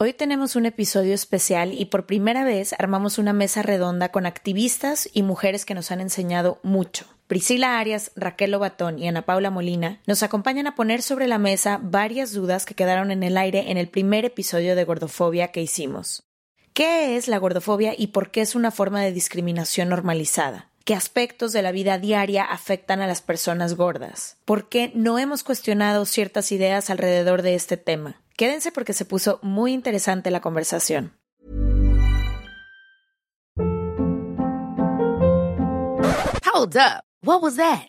Hoy tenemos un episodio especial y por primera vez armamos una mesa redonda con activistas y mujeres que nos han enseñado mucho. Priscila Arias, Raquel Lobatón y Ana Paula Molina nos acompañan a poner sobre la mesa varias dudas que quedaron en el aire en el primer episodio de gordofobia que hicimos. ¿Qué es la gordofobia y por qué es una forma de discriminación normalizada? ¿Qué aspectos de la vida diaria afectan a las personas gordas? ¿Por qué no hemos cuestionado ciertas ideas alrededor de este tema? Quédense porque se puso muy interesante la conversación. Hold up. What was that?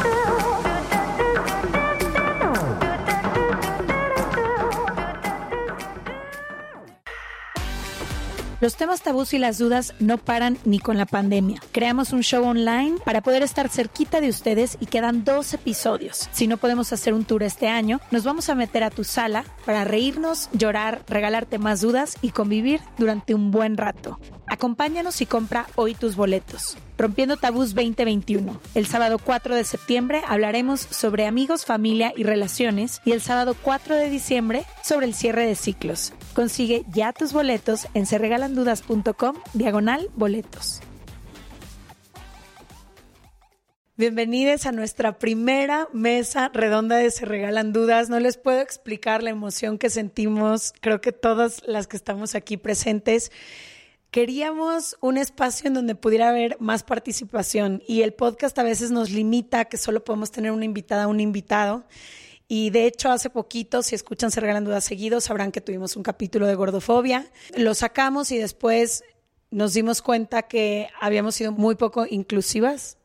Los temas tabús y las dudas no paran ni con la pandemia. Creamos un show online para poder estar cerquita de ustedes y quedan dos episodios. Si no podemos hacer un tour este año, nos vamos a meter a tu sala para reírnos, llorar, regalarte más dudas y convivir durante un buen rato. Acompáñanos y compra hoy tus boletos. Rompiendo Tabús 2021. El sábado 4 de septiembre hablaremos sobre amigos, familia y relaciones y el sábado 4 de diciembre sobre el cierre de ciclos. Consigue ya tus boletos en serregalandudas.com diagonal boletos. Bienvenidos a nuestra primera mesa redonda de Se Regalan Dudas. No les puedo explicar la emoción que sentimos, creo que todas las que estamos aquí presentes. Queríamos un espacio en donde pudiera haber más participación y el podcast a veces nos limita a que solo podemos tener una invitada, un invitado. Y de hecho, hace poquito, si escuchan Se Regalan Dudas seguidos, sabrán que tuvimos un capítulo de gordofobia. Lo sacamos y después nos dimos cuenta que habíamos sido muy poco inclusivas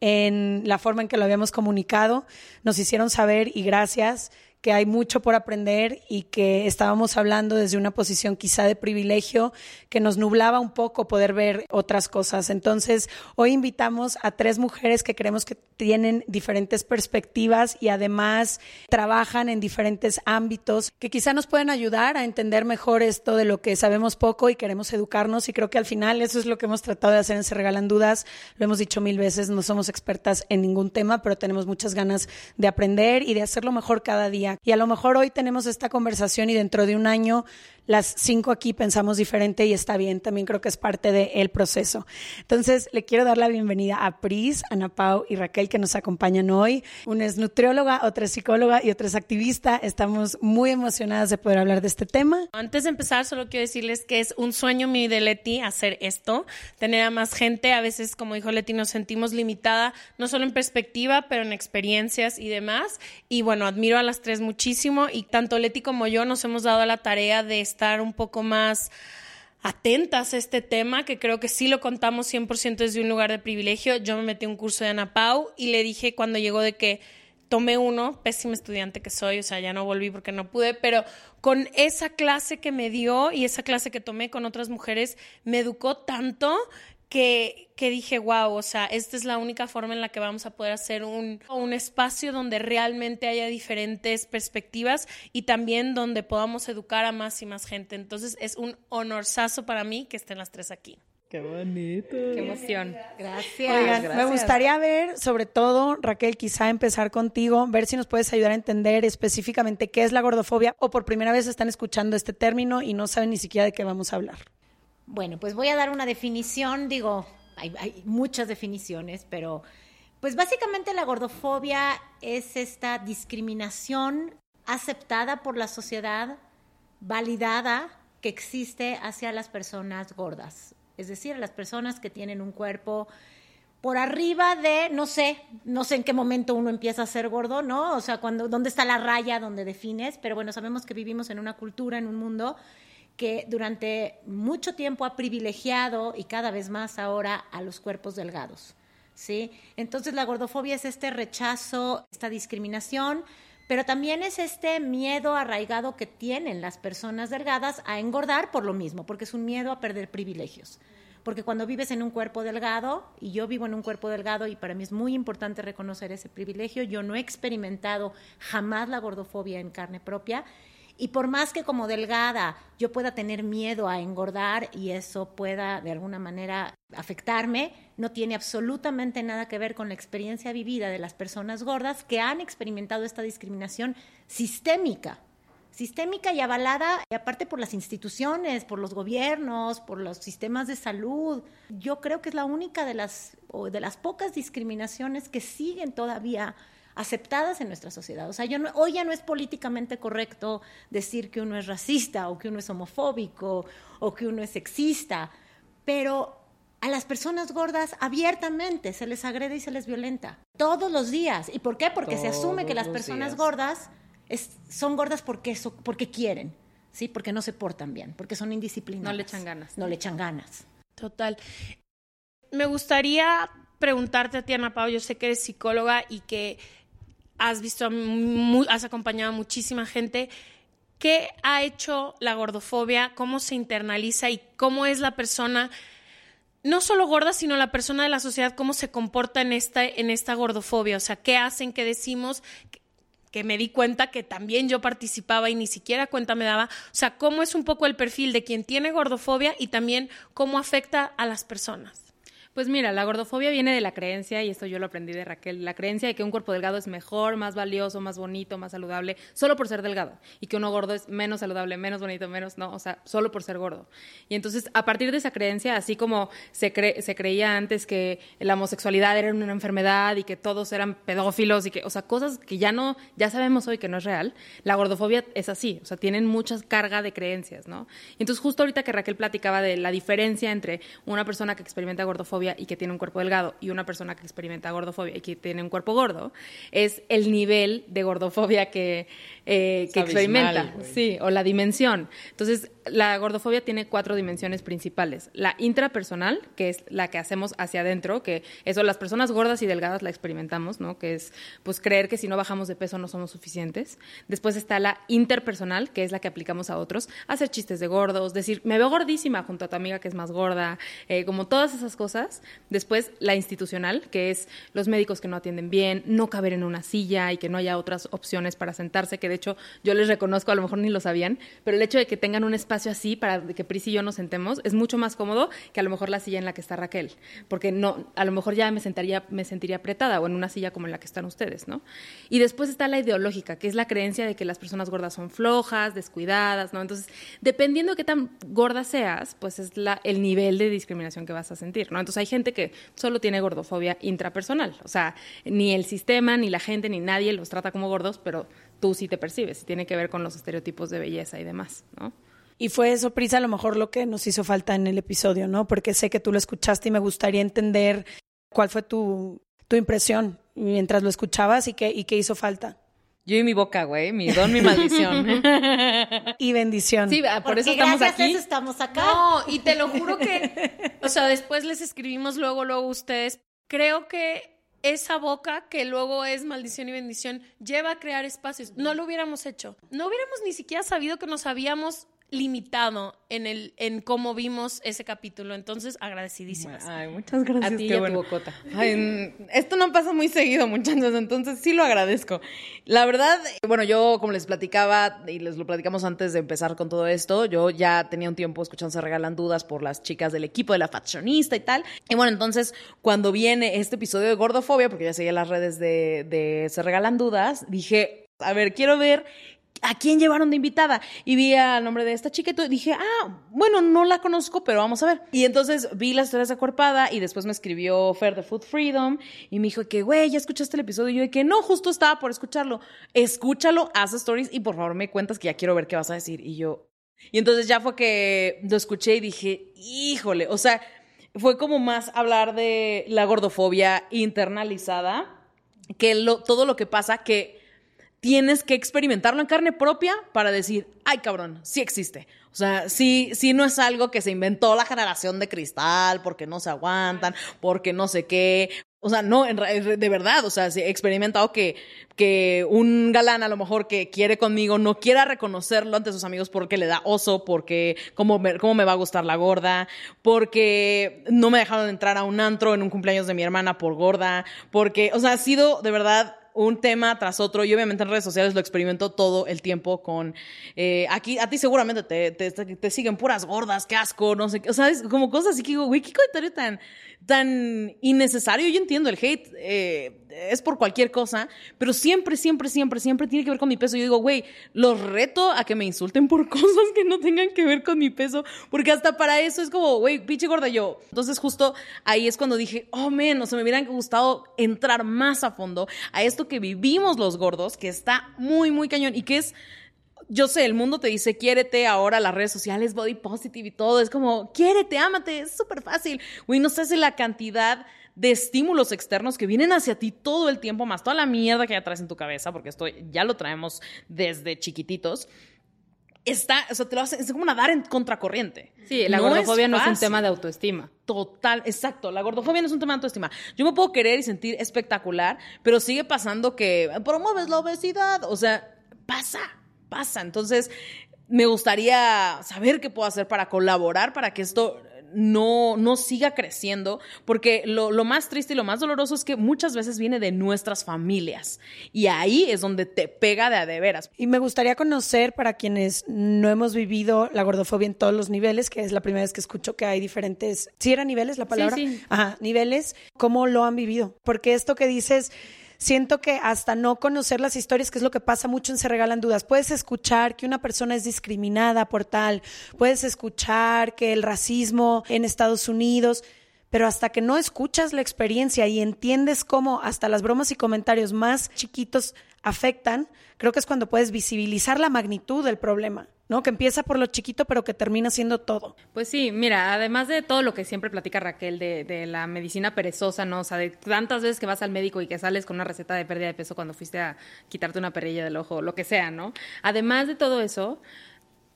en la forma en que lo habíamos comunicado. Nos hicieron saber y gracias que hay mucho por aprender y que estábamos hablando desde una posición quizá de privilegio que nos nublaba un poco poder ver otras cosas. Entonces, hoy invitamos a tres mujeres que creemos que tienen diferentes perspectivas y además trabajan en diferentes ámbitos que quizá nos pueden ayudar a entender mejor esto de lo que sabemos poco y queremos educarnos y creo que al final eso es lo que hemos tratado de hacer en Se Regalan Dudas. Lo hemos dicho mil veces, no somos expertas en ningún tema, pero tenemos muchas ganas de aprender y de hacerlo mejor cada día. Y a lo mejor hoy tenemos esta conversación y dentro de un año las cinco aquí pensamos diferente y está bien, también creo que es parte del proceso. Entonces, le quiero dar la bienvenida a Pris, Ana Pau y Raquel que nos acompañan hoy. Una es nutrióloga, otra es psicóloga y otra es activista. Estamos muy emocionadas de poder hablar de este tema. Antes de empezar, solo quiero decirles que es un sueño mío de Leti hacer esto, tener a más gente. A veces, como dijo Leti, nos sentimos limitada, no solo en perspectiva, pero en experiencias y demás. Y bueno, admiro a las tres muchísimo y tanto Leti como yo nos hemos dado la tarea de estar un poco más atentas a este tema, que creo que sí lo contamos 100% desde un lugar de privilegio. Yo me metí a un curso de Ana Pau y le dije cuando llegó de que tomé uno, pésima estudiante que soy, o sea, ya no volví porque no pude, pero con esa clase que me dio y esa clase que tomé con otras mujeres, me educó tanto que, que dije, wow, o sea, esta es la única forma en la que vamos a poder hacer un, un espacio donde realmente haya diferentes perspectivas y también donde podamos educar a más y más gente. Entonces es un honorazo para mí que estén las tres aquí. Qué bonito. Qué emoción. Gracias. Oigan, gracias. me gustaría ver, sobre todo, Raquel, quizá empezar contigo, ver si nos puedes ayudar a entender específicamente qué es la gordofobia o por primera vez están escuchando este término y no saben ni siquiera de qué vamos a hablar. Bueno, pues voy a dar una definición, digo, hay, muchas definiciones, pero pues básicamente la gordofobia es esta discriminación aceptada por la sociedad, validada que existe hacia las personas gordas, es decir, las personas que tienen un cuerpo por arriba de, no sé, no sé en qué momento uno empieza a ser gordo, ¿no? O sea, cuando, ¿dónde está la raya donde defines? Pero bueno, sabemos que vivimos en una cultura, en un mundo que durante mucho tiempo ha privilegiado y cada vez más ahora a los cuerpos delgados. ¿sí? Entonces la gordofobia es este rechazo, esta discriminación, pero también es este miedo arraigado que tienen las personas delgadas a engordar por lo mismo, porque es un miedo a perder privilegios. Porque cuando vives en un cuerpo delgado, y yo vivo en un cuerpo delgado, y para mí es muy importante reconocer ese privilegio, yo no he experimentado jamás la gordofobia en carne propia, y por más que como delgada yo pueda tener miedo a engordar y eso pueda de alguna manera afectarme, no tiene absolutamente nada que ver con la experiencia vivida de las personas gordas que han experimentado esta discriminación sistémica. Sistémica y avalada, y aparte por las instituciones, por los gobiernos, por los sistemas de salud. Yo creo que es la única de las, o de las pocas discriminaciones que siguen todavía aceptadas en nuestra sociedad. O sea, yo no, hoy ya no es políticamente correcto decir que uno es racista o que uno es homofóbico o que uno es sexista, pero a las personas gordas abiertamente se les agrede y se les violenta todos los días. ¿Y por qué? Porque se asume que las personas días. gordas es- son gordas porque, eso, porque quieren, ¿sí? Porque no se portan bien, porque son indisciplinadas. No le echan ganas. No le echan ganas. Total. Me gustaría preguntarte a ti, Ana Pau, yo sé que eres psicóloga y que has visto, has acompañado a muchísima gente. ¿Qué ha hecho la gordofobia? ¿Cómo se internaliza y cómo es la persona, no solo gorda, sino la persona de la sociedad, cómo se comporta en esta, en esta gordofobia? O sea, ¿qué hacen, qué decimos? que me di cuenta que también yo participaba y ni siquiera cuenta me daba. O sea, cómo es un poco el perfil de quien tiene gordofobia y también cómo afecta a las personas. Pues mira, la gordofobia viene de la creencia, y esto yo lo aprendí de Raquel, la creencia de que un cuerpo delgado es mejor, más valioso, más bonito, más saludable, solo por ser delgado, y que uno gordo es menos saludable, menos bonito, menos, no, o sea, solo por ser gordo. Y entonces, a partir de esa creencia, así como se, cre- se creía antes que la homosexualidad era una enfermedad y que todos eran pedófilos y que, o sea, cosas que ya no, ya sabemos hoy que no es real, la gordofobia es así, o sea, tienen mucha carga de creencias, ¿no? Y entonces, justo ahorita que Raquel platicaba de la diferencia entre una persona que experimenta gordofobia y que tiene un cuerpo delgado y una persona que experimenta gordofobia y que tiene un cuerpo gordo, es el nivel de gordofobia que, eh, que experimenta. abismal. Sí, o la dimensión. Entonces, la gordofobia tiene cuatro dimensiones principales. La intrapersonal, que es la que hacemos hacia adentro, que eso las personas gordas y delgadas la experimentamos, ¿no? Que es pues creer que si no bajamos de peso no somos suficientes. Después está la interpersonal, que es la que aplicamos a otros, hacer chistes de gordos, decir, me veo gordísima junto a tu amiga que es más gorda, eh, como todas esas cosas. Después la institucional, que es los médicos que no atienden bien, no caber en una silla y que no haya otras opciones para sentarse, que de hecho yo les reconozco, a lo mejor ni lo sabían, pero el hecho de que tengan un espacio así para que Pris y yo nos sentemos es mucho más cómodo que a lo mejor la silla en la que está Raquel, porque no, a lo mejor ya me sentaría, me sentiría apretada o en una silla como en la que están ustedes, ¿no? Y después está la ideológica, que es la creencia de que las personas gordas son flojas, descuidadas, ¿no? Entonces, dependiendo de qué tan gorda seas, pues es la, el nivel de discriminación que vas a sentir, ¿no? Entonces hay gente que solo tiene gordofobia intrapersonal, o sea, ni el sistema, ni la gente, ni nadie los trata como gordos, pero tú sí te percibes, y tiene que ver con los estereotipos de belleza y demás, ¿no? Y fue eso, Prisa, a lo mejor lo que nos hizo falta en el episodio, ¿no? Porque sé que tú lo escuchaste y me gustaría entender cuál fue tu, tu impresión mientras lo escuchabas y qué, y qué hizo falta. Yo y mi boca, güey, mi don, mi maldición. Y bendición. Sí, ah, por Porque eso estamos gracias a aquí. eso estamos acá. No, y te lo juro que, o sea, después les escribimos luego, luego ustedes. Creo que esa boca que luego es maldición y bendición lleva a crear espacios. No lo hubiéramos hecho. No hubiéramos ni siquiera sabido que nos habíamos limitado en el en cómo vimos ese capítulo. Entonces, agradecidísimas. Ay, muchas gracias. A ti y a tu bueno. bocota. Ay, mm, esto no pasa muy seguido, muchachos, entonces sí lo agradezco. La verdad, bueno, yo como les platicaba y les lo platicamos antes de empezar con todo esto, yo ya tenía un tiempo escuchando Se Regalan Dudas por las chicas del equipo de la faccionista y tal. Y bueno, entonces cuando viene este episodio de Gordofobia, porque ya seguía las redes de, de Se Regalan Dudas, dije, a ver, quiero ver ¿A quién llevaron de invitada? Y vi el nombre de esta chica y dije, ah, bueno, no la conozco, pero vamos a ver. Y entonces vi las historias de y después me escribió Fer de Food Freedom y me dijo que, güey, ¿ya escuchaste el episodio? Y yo de que no, justo estaba por escucharlo. Escúchalo, haz stories y por favor me cuentas que ya quiero ver qué vas a decir. Y yo, y entonces ya fue que lo escuché y dije, híjole, o sea, fue como más hablar de la gordofobia internalizada que lo, todo lo que pasa que tienes que experimentarlo en carne propia para decir, ay cabrón, sí existe. O sea, sí, sí no es algo que se inventó la generación de cristal porque no se aguantan, porque no sé qué. O sea, no, en de verdad, o sea, he experimentado que, que un galán a lo mejor que quiere conmigo no quiera reconocerlo ante sus amigos porque le da oso, porque cómo me, cómo me va a gustar la gorda, porque no me dejaron entrar a un antro en un cumpleaños de mi hermana por gorda, porque, o sea, ha sido de verdad un tema tras otro y obviamente en redes sociales lo experimento todo el tiempo con eh, aquí a ti seguramente te, te, te siguen puras gordas qué asco no sé qué o sea como cosas así que digo güey qué comentario tan tan innecesario. Yo entiendo el hate eh, es por cualquier cosa pero siempre siempre siempre siempre tiene que ver con mi peso. Yo digo güey los reto a que me insulten por cosas que no tengan que ver con mi peso porque hasta para eso es como güey pinche gorda yo entonces justo ahí es cuando dije oh men o sea me hubieran gustado entrar más a fondo a esto que vivimos los gordos, que está muy, muy cañón y que es, yo sé, el mundo te dice, quiérete ahora, las redes sociales, body positive y todo, es como, quiérete, ámate, es súper fácil. Güey, no sabes la cantidad de estímulos externos que vienen hacia ti todo el tiempo, más toda la mierda que ya traes en tu cabeza, porque esto ya lo traemos desde chiquititos. Está, o sea, te lo hace, es como nadar en contracorriente. Sí, la No gordofobia no es un tema de autoestima. Total, exacto. La gordofobia no es un tema de autoestima. Yo me puedo querer y sentir espectacular, pero sigue pasando que promueves la obesidad. O sea, pasa, pasa. Entonces, me gustaría saber qué puedo hacer para colaborar para que esto no, no siga creciendo, porque lo, lo más triste y lo más doloroso es que muchas veces viene de nuestras familias. Y ahí es donde te pega de a de veras. Y me gustaría conocer para quienes no hemos vivido la gordofobia en todos los niveles, que es la primera vez que escucho que hay diferentes, ¿sí era niveles la palabra? sí. Ajá, niveles, ¿cómo lo han vivido? Porque esto que dices, siento que hasta no conocer las historias, que es lo que pasa mucho en Se Regalan Dudas, puedes escuchar que una persona es discriminada por tal, puedes escuchar que el racismo en Estados Unidos, pero hasta que no escuchas la experiencia y entiendes cómo hasta las bromas y comentarios más chiquitos afectan, creo que es cuando puedes visibilizar la magnitud del problema, ¿no? Que empieza por lo chiquito, pero que termina siendo todo. Pues sí, mira, además de todo lo que siempre platica Raquel de, de la medicina perezosa, ¿no? O sea, de tantas veces que vas al médico y que sales con una receta de pérdida de peso cuando fuiste a quitarte una perilla del ojo, lo que sea, ¿no? Además de todo eso,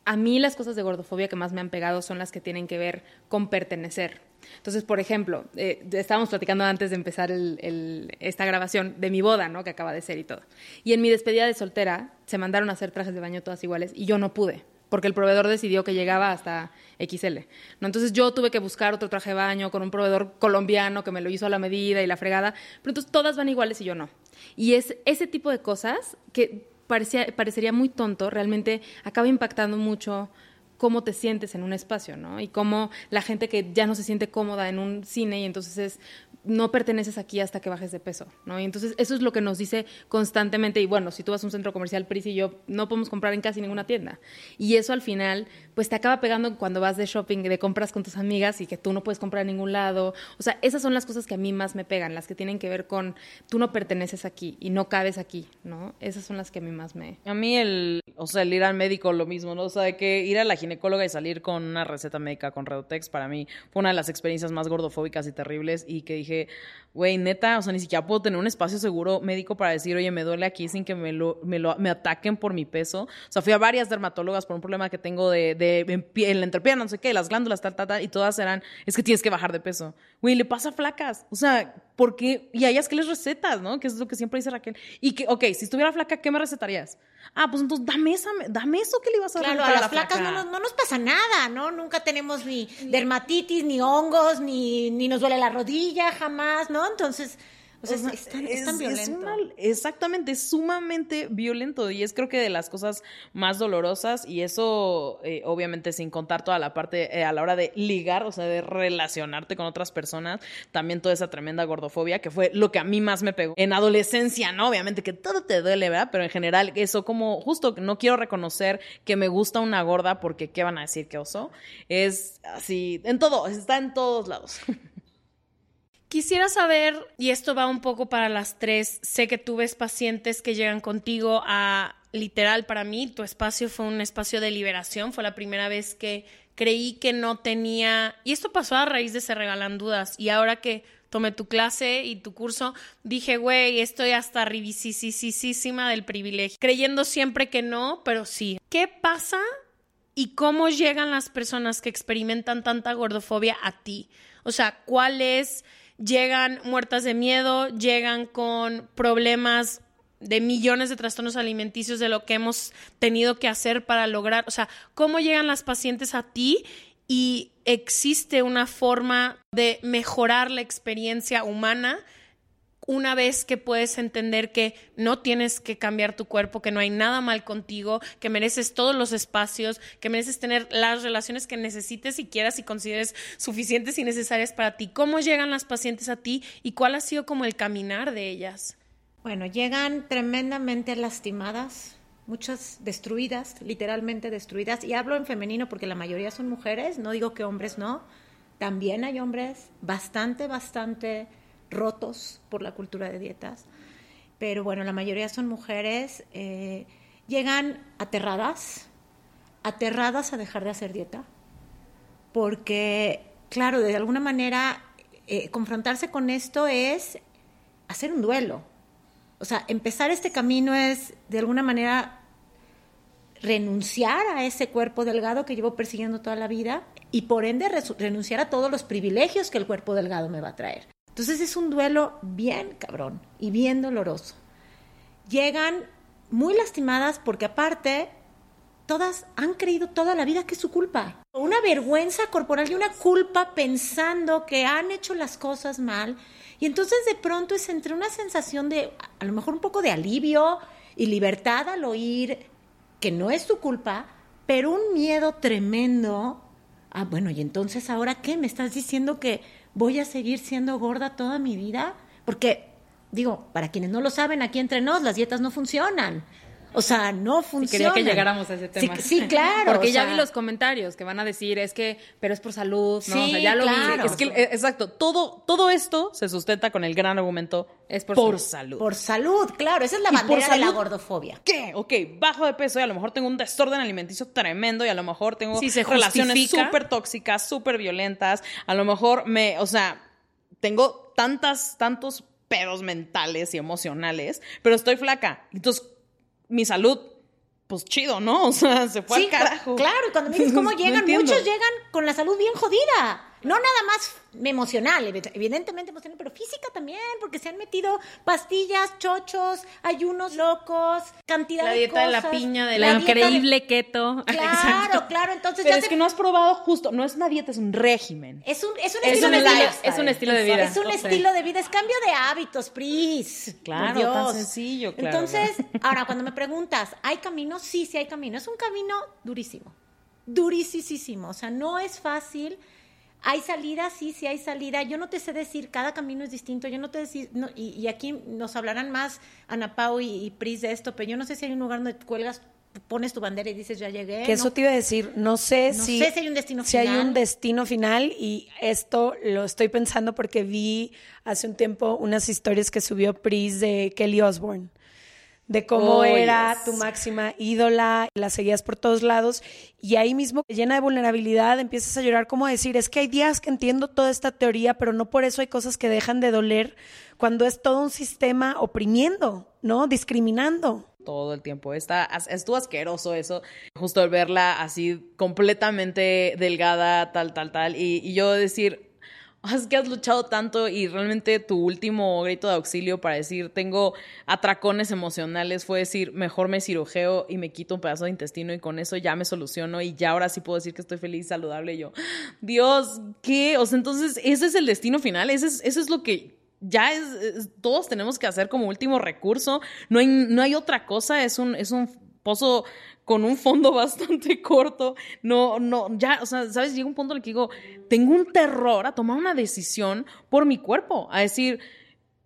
a mí las cosas de gordofobia que más me han pegado son las que tienen que ver con pertenecer. Entonces, por ejemplo, eh, estábamos platicando antes de empezar esta grabación de mi boda, ¿no? Que acaba de ser y todo. Y en mi despedida de soltera se mandaron a hacer trajes de baño todas iguales y yo no pude porque el proveedor decidió que llegaba hasta XL. ¿no? Entonces yo tuve que buscar otro traje de baño con un proveedor colombiano que me lo hizo a la medida y la fregada, pero entonces todas van iguales y yo no. Y es ese tipo de cosas que parecía, parecería muy tonto, realmente acaba impactando mucho cómo te sientes en un espacio, ¿no? Y cómo la gente que ya no se siente cómoda en un cine y entonces es no perteneces aquí hasta que bajes de peso, ¿no? Y entonces eso es lo que nos dice constantemente y bueno, si tú vas a un centro comercial, Pris y yo no podemos comprar en casi ninguna tienda. Y eso al final pues te acaba pegando cuando vas de shopping, de compras con tus amigas y que tú no puedes comprar en ningún lado. O sea, esas son las cosas que a mí más me pegan, las que tienen que ver con tú no perteneces aquí y no cabes aquí, ¿no? Esas son las que a mí más me A mí el, o sea, el ir al médico lo mismo, ¿no? O sea, que ir a la ginecóloga y salir con una receta médica con Redotex para mí fue una de las experiencias más gordofóbicas y terribles y que dije, güey, neta, o sea, ni siquiera puedo tener un espacio seguro médico para decir, oye, me duele aquí sin que me lo, me lo, me ataquen por mi peso. O sea, fui a varias dermatólogas por un problema que tengo de, de en, en la entrepierna, no sé qué, las glándulas, tal, tal, tal, y todas eran, es que tienes que bajar de peso. Güey, le pasa flacas. O sea, ¿por qué? Y a ellas que les recetas, ¿no? Que es lo que siempre dice Raquel. Y que, ok, si estuviera flaca, ¿qué me recetarías? Ah, pues entonces dame esa, dame eso que le ibas a dar Claro, a las flacas no nos, no nos pasa nada, ¿no? Nunca tenemos ni dermatitis, ni hongos, ni, ni nos duele la rodilla, jamás, ¿no? Entonces, o sea, O sea, es, tan, es tan violento. una- exactamente, es sumamente violento y es creo que de las cosas más dolorosas y eso eh, obviamente sin contar toda la parte eh, a la hora de ligar, o sea, de relacionarte con otras personas, también toda esa tremenda gordofobia que fue lo que a mí más me pegó. En adolescencia, ¿no? Obviamente que todo te duele, ¿verdad? Pero en general eso como justo no quiero reconocer que me gusta una gorda porque qué van a decir que oso. Es así, en todo, está en todos lados. Quisiera saber, y esto va un poco para las tres, sé que tú ves pacientes que llegan contigo a, literal, para mí, tu espacio fue un espacio de liberación, fue la primera vez que creí que no tenía, y esto pasó a raíz de Se Regalan Dudas, y ahora que tomé tu clase y tu curso, dije, güey, estoy hasta ribicisísima del privilegio, creyendo siempre que no, pero sí. ¿Qué pasa y cómo llegan las personas que experimentan tanta gordofobia a ti? O sea, ¿cuáles llegan muertas de miedo, llegan con problemas de millones de trastornos alimenticios de lo que hemos tenido que hacer para lograr, o sea, cómo llegan las pacientes a ti y existe una forma de mejorar la experiencia humana una vez que puedes entender que no tienes que cambiar tu cuerpo, que no hay nada mal contigo, que mereces todos los espacios, que mereces tener las relaciones que necesites y quieras y consideres suficientes y necesarias para ti. ¿Cómo llegan las pacientes a ti y cuál ha sido como el caminar de ellas? Bueno, llegan tremendamente lastimadas, muchas destruidas, literalmente destruidas. Y hablo en femenino porque la mayoría son mujeres, no digo que hombres no. También hay hombres bastante, bastante rotos por la cultura de dietas. Pero bueno, la mayoría son mujeres. eh, llegan aterradas, aterradas a dejar de hacer dieta. Porque, claro, de alguna manera, eh, confrontarse con esto es hacer un duelo. O sea, empezar este camino es, de alguna manera, renunciar a ese cuerpo delgado que llevo persiguiendo toda la vida y por ende renunciar a todos los privilegios que el cuerpo delgado me va a traer. Entonces es un duelo bien cabrón y bien doloroso. Llegan muy lastimadas porque aparte todas han creído toda la vida que es su culpa. Una vergüenza corporal y una culpa pensando que han hecho las cosas mal. Y entonces de pronto es entre una sensación de, a lo mejor un poco de alivio y libertad al oír que no es tu culpa, pero un miedo tremendo. Ah, bueno, y entonces ahora qué? ¿Me estás diciendo que voy a seguir siendo gorda toda mi vida? Porque, digo, para quienes no lo saben, aquí entre nos, las dietas no funcionan. O sea, no Sí, funcionan. quería que llegáramos a ese tema. Sí, sí, claro. Porque o ya sea, vi los comentarios que van a decir, es que, pero es por salud, ¿no? o Sí, sea, ya lo vi. claro. Es que, eh, exacto, todo, todo esto se sustenta con el gran argumento Es por por salud. salud. Por salud, claro. Esa es la por bandera de la gordofobia. ¿Qué? Ok, bajo de peso y a lo mejor tengo un desorden alimenticio tremendo y a lo mejor tengo Sí, se relaciones súper tóxicas, súper violentas. A lo mejor me, o sea, tengo tantas, tantos pedos mentales y emocionales, pero estoy flaca. Entonces, mi salud, pues chido, ¿no? O sea, se fue Sí, al carajo. Claro, y cuando me dices cómo llegan, muchos llegan con la salud bien jodida. No nada más emocional, ev- evidentemente emocional, pero física también, porque se han metido pastillas, chochos, ayunos locos, cantidad La de dieta de la cosas. piña, de La la de- increíble keto. Claro, claro, entonces Pero ya es que no has probado justo, no es una dieta, es un régimen. es un, es un Es estilo un de estilo- vida. es un estilo de vida. Es un estilo de vida, es cambio de hábitos, Pris. Claro, Dios. tan sencillo, claro. Entonces, ahora cuando me preguntas, ¿hay camino? Sí, sí hay camino. Es un camino durísimo. Durísimo. O sea, no es fácil. Hay salida, sí, sí hay salida. Yo no te sé decir, cada camino es distinto. Yo no te decir, no, y, y aquí nos hablarán más Ana Pau y, y Pris de esto, pero yo no sé si hay un lugar donde cuelgas, pones tu bandera y dices, ya llegué. Que eso no. te iba a decir, no sé No si, sé si hay un destino si hay final. un destino final y esto lo estoy pensando porque vi hace un tiempo unas historias que subió Pris de Kelly Osbourne, de cómo Oh, era yes. tu máxima ídola, la seguías por todos lados y ahí mismo llena de vulnerabilidad empiezas a llorar como decir, es que hay días que entiendo toda esta teoría, pero no por eso hay cosas que dejan de doler cuando es todo un sistema oprimiendo, ¿no? Discriminando. todo el tiempo. Está, estuvo asqueroso eso, justo el verla así completamente delgada, tal, tal, tal, y, y yo decir, es que has luchado tanto y realmente tu último grito de auxilio para decir tengo atracones emocionales fue decir mejor me cirujeo y me quito un pedazo de intestino y con eso ya me soluciono y ya ahora sí puedo decir que estoy feliz, saludable. Yo, Dios, ¿qué? O sea, entonces ese es el destino final, ese es, eso es lo que ya es, todos tenemos que hacer como último recurso, no hay, no hay otra cosa, es un, es un pozo con un fondo bastante corto. No, no, ya, o sea, ¿sabes? Llega un punto en el que digo, tengo un terror a tomar una decisión por mi cuerpo, a decir,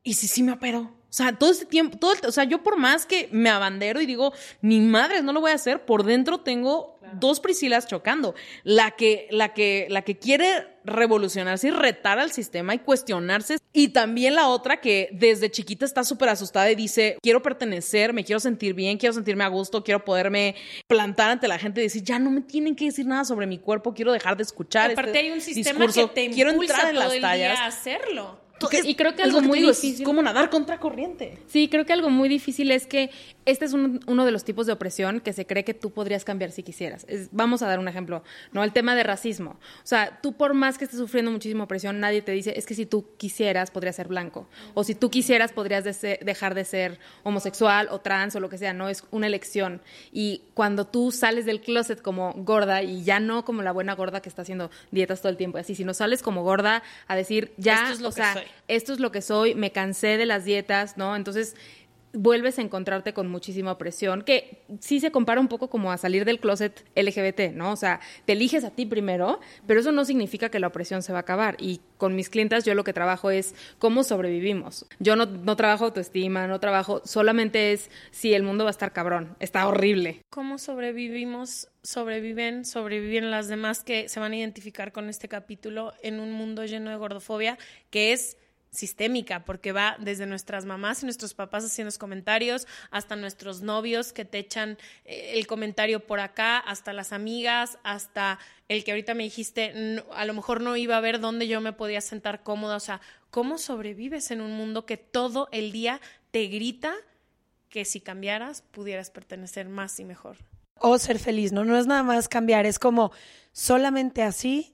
¿y si sí me opero? O sea, todo este tiempo, todo o sea, yo por más que me abandero y digo, ni madres, no lo voy a hacer, por dentro tengo dos Priscilas chocando. La que, la que, la que quiere revolucionarse y retar al sistema y cuestionarse. Y también la otra que desde chiquita está súper asustada y dice, quiero pertenecer, me quiero sentir bien, quiero sentirme a gusto, quiero poderme plantar ante la gente y decir, ya no me tienen que decir nada sobre mi cuerpo, quiero dejar de escuchar. Aparte este hay un sistema discurso, que te quiero impulsa entrar en todo las el tallas. día a hacerlo. Y creo que algo que muy digo, es difícil. como nadar contra corriente. Sí, creo que algo muy difícil es que este es un- uno de los tipos de opresión que se cree que tú podrías cambiar si quisieras. Es- vamos a dar un ejemplo, ¿no? El tema de racismo. O sea, tú por más que estés sufriendo muchísima opresión, nadie te dice, es que si tú quisieras, podrías ser blanco. O si tú quisieras, podrías de ser- dejar de ser homosexual o trans o lo que sea, ¿no? Es una elección. Y cuando tú sales del closet como gorda y ya no como la buena gorda que está haciendo dietas todo el tiempo, así, sino sales como gorda a decir, ya, Esto es lo o que sea, soy. Esto es lo que soy, me cansé de las dietas, ¿no? Entonces vuelves a encontrarte con muchísima opresión, que sí se compara un poco como a salir del closet LGBT, ¿no? O sea, te eliges a ti primero, pero eso no significa que la opresión se va a acabar. Y con mis clientas yo lo que trabajo es cómo sobrevivimos. Yo no, no trabajo autoestima, no trabajo, solamente es si el mundo va a estar cabrón, está horrible. ¿Cómo sobrevivimos, sobreviven, sobreviven las demás que se van a identificar con este capítulo en un mundo lleno de gordofobia que es sistémica, porque va desde nuestras mamás y nuestros papás haciendo los comentarios, hasta nuestros novios que te echan eh, el comentario por acá, hasta las amigas, hasta el que ahorita me dijiste, a lo mejor no iba a ver dónde yo me podía sentar cómoda, o sea, ¿cómo sobrevives en un mundo que todo el día te grita que si cambiaras pudieras pertenecer más y mejor? O ser feliz, ¿no? No es nada más cambiar, es como solamente así,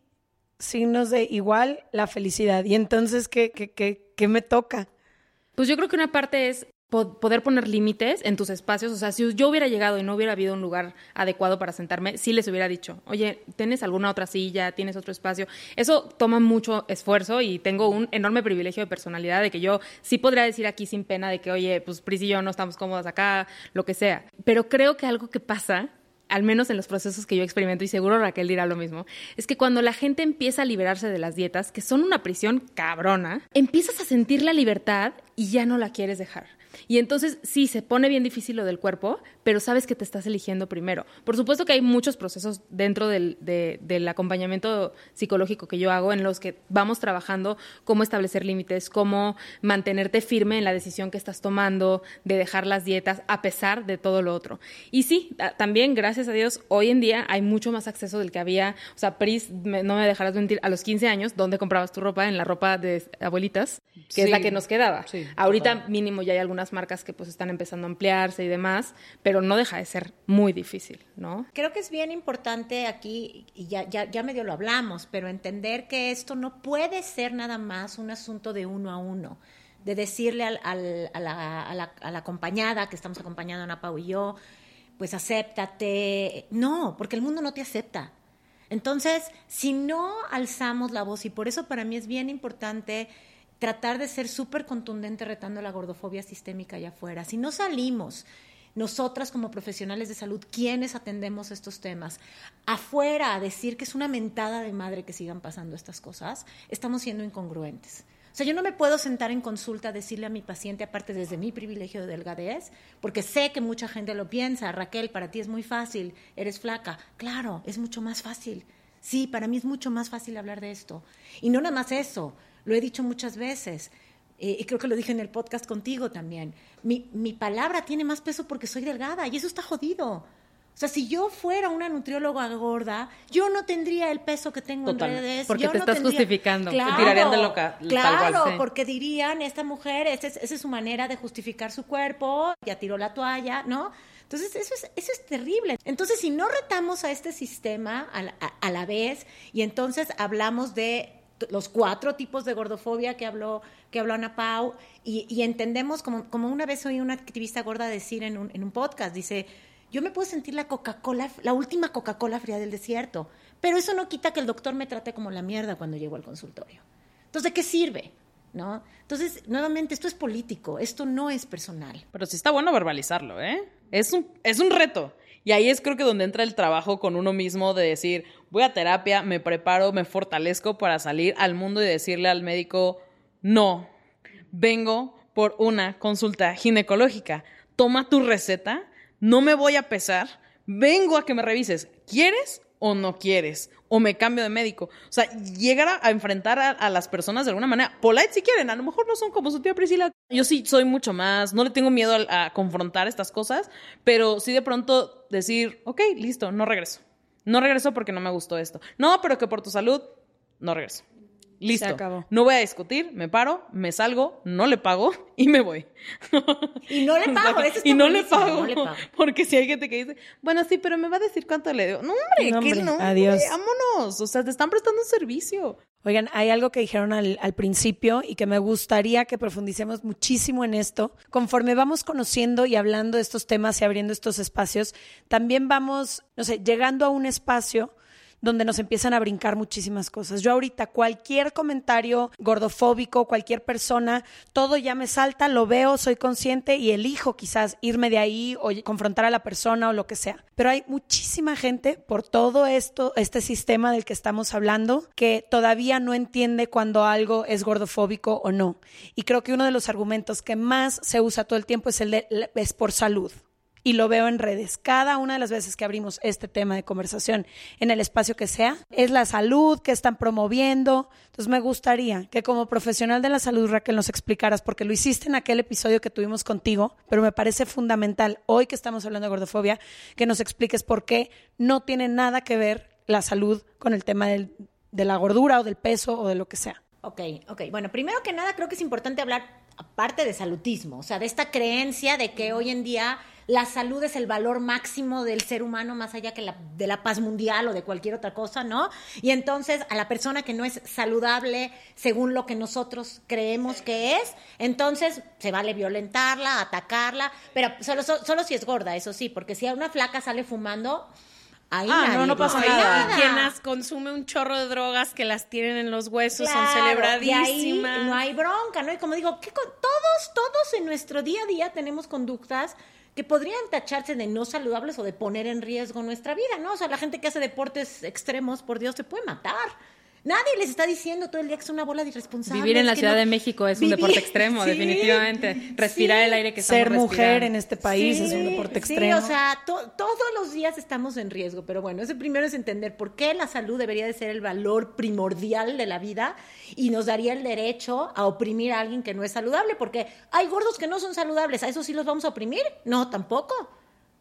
signos de igual la felicidad. Y entonces, ¿qué, qué, qué, qué me toca? Pues yo creo que una parte es po- poder poner límites en tus espacios. O sea, si yo hubiera llegado y no hubiera habido un lugar adecuado para sentarme, sí les hubiera dicho, oye, ¿tienes alguna otra silla? ¿Tienes otro espacio? Eso toma mucho esfuerzo y tengo un enorme privilegio de personalidad de que yo sí podría decir aquí sin pena de que, oye, pues Pris y yo no estamos cómodas acá, lo que sea. Pero creo que algo que pasa al menos en los procesos que yo experimento, y seguro Raquel dirá lo mismo, es que cuando la gente empieza a liberarse de las dietas, que son una prisión cabrona, empiezas a sentir la libertad y ya no la quieres dejar. Y entonces sí, se pone bien difícil lo del cuerpo, pero sabes que te estás eligiendo primero. Por supuesto que hay muchos procesos dentro del, de- del acompañamiento psicológico que yo hago en los que vamos trabajando cómo establecer límites, cómo mantenerte firme en la decisión que estás tomando de dejar las dietas a pesar de todo lo otro. Y sí, ta- también, gracias a Dios, hoy en día hay mucho más acceso del que había. O sea, Pris, me- no me dejarás mentir, a los 15 años, ¿dónde comprabas tu ropa? En la ropa de abuelitas, que es la que nos quedaba. Sí, Ahorita total. mínimo ya hay algunas marcas que pues están empezando a ampliarse y demás, pero no deja de ser muy difícil, ¿no? Creo que es bien importante aquí, y ya, ya, ya medio lo hablamos, pero entender que esto no puede ser nada más un asunto de uno a uno, de decirle al- al- a, la, a la- a la acompañada, que estamos acompañando Ana Pau y yo, pues acéptate. No, porque el mundo no te acepta. Entonces, si no alzamos la voz, y por eso para mí es bien importante tratar de ser súper contundente retando la gordofobia sistémica allá afuera, si no salimos nosotras como profesionales de salud, quienes atendemos estos temas, afuera a decir que es una mentada de madre que sigan pasando estas cosas, estamos siendo incongruentes. O sea, yo no me puedo sentar en consulta a decirle a mi paciente, aparte desde mi privilegio de delgadez, porque sé que mucha gente lo piensa, Raquel, para ti es muy fácil, eres flaca. Claro, es mucho más fácil. Sí, para mí es mucho más fácil hablar de esto. Y no nada más eso, lo he dicho muchas veces, eh, y creo que lo dije en el podcast contigo también. Mi, mi palabra tiene más peso porque soy delgada y eso está jodido. O sea, si yo fuera una nutrióloga gorda, yo no tendría el peso que tengo Total, en redes. porque yo te no estás tendría- justificando. Te Claro, tirarían de loca, tal Claro, cual, porque dirían, esta mujer, esa es, esa es su manera de justificar su cuerpo, ya tiró la toalla, ¿no? Entonces, eso es, eso es terrible. Entonces, si no retamos a este sistema a la, a- a la vez y entonces hablamos de los cuatro tipos de gordofobia que habló, que habló Ana Pau, y, entendemos, como, como una vez oí una activista gorda decir en un, en un podcast, dice, yo me puedo sentir la Coca-Cola, la última Coca-Cola fría del desierto, pero eso no quita que el doctor me trate como la mierda cuando llego al consultorio. Entonces, ¿de qué sirve? ¿No? Entonces, nuevamente, esto es político, esto no es personal. Pero sí está bueno verbalizarlo, ¿eh? Es un, es un reto. Y ahí es creo que donde entra el trabajo con uno mismo de decir, voy a terapia, me preparo, me fortalezco para salir al mundo y decirle al médico, no, vengo por una consulta ginecológica. Toma tu receta, no me voy a pesar, vengo a que me revises. ¿Quieres o no quieres? O me cambio de médico. O sea, llegar a, enfrentar a, a las personas de alguna manera. Polite si quieren, a lo mejor no son como su tía Priscila. Yo sí soy mucho más, no le tengo miedo a, a confrontar estas cosas, pero sí de pronto decir, ok, listo, no regreso. No regreso porque no me gustó esto. No, pero que por tu salud, no regreso. Listo. Se acabó. No voy a discutir, me paro, me salgo, no le pago y me voy. Y no le pago, eso Y no le pago. no le pago. Porque si hay gente que dice, bueno, sí, pero me va a decir cuánto le debo. No, hombre, No, no. adiós. hombre, vámonos. O sea, te están prestando un servicio. Oigan, hay algo que dijeron al, al principio y que me gustaría que profundicemos muchísimo en esto. Conforme vamos conociendo y hablando de estos temas y abriendo estos espacios, también vamos, no sé, llegando a un espacio donde nos empiezan a brincar muchísimas cosas. Yo ahorita cualquier comentario gordofóbico, cualquier persona, todo ya me salta, lo veo, soy consciente y elijo quizás irme de ahí o confrontar a la persona o lo que sea. Pero hay muchísima gente por todo esto, este sistema del que estamos hablando, que todavía no entiende cuando algo es gordofóbico o no. Y creo que uno de los argumentos que más se usa todo el tiempo es el de es por salud y lo veo en redes. Cada una de las veces que abrimos este tema de conversación en el espacio que sea, es la salud que están promoviendo. Entonces me gustaría que como profesional de la salud, Raquel, nos explicaras, porque lo hiciste en aquel episodio que tuvimos contigo, pero me parece fundamental, hoy que estamos hablando de gordofobia, que nos expliques por qué no tiene nada que ver la salud con el tema del- de la gordura o del peso o de lo que sea. Ok, ok. Bueno, primero que nada creo que es importante hablar aparte de salutismo, o sea, de esta creencia de que hoy en día la salud es el valor máximo del ser humano más allá que la, de la paz mundial o de cualquier otra cosa, ¿no? Y entonces a la persona que no es saludable según lo que nosotros creemos que es, entonces se vale violentarla, atacarla, pero solo, solo, solo si es gorda, eso sí, porque si a una flaca sale fumando, ahí Ah, no, nadie no pasa nada. Y quien las consume un chorro de drogas que las tienen en los huesos Claro, son y ahí celebradísimas. no hay bronca, ¿no? Y como digo, ¿qué con- todos, todos en nuestro día a día tenemos conductas que podrían tacharse de no saludables o de poner en riesgo nuestra vida, ¿no? O sea, la gente que hace deportes extremos, por Dios, se puede matar. Nadie les está diciendo todo el día que es una bola de irresponsables. Vivir en la Ciudad no- de México es un deporte extremo, Sí, definitivamente. Respirar sí. el aire que Ser estamos mujer respirando. en este país es un Sí, deporte sí, extremo. o sea, to- todos los días estamos en riesgo, pero bueno, ese primero es entender por qué la salud debería de ser el valor primordial de la vida y nos daría el derecho a oprimir a alguien que no es saludable, porque hay gordos que no son saludables, ¿a eso sí los vamos a oprimir? No, tampoco.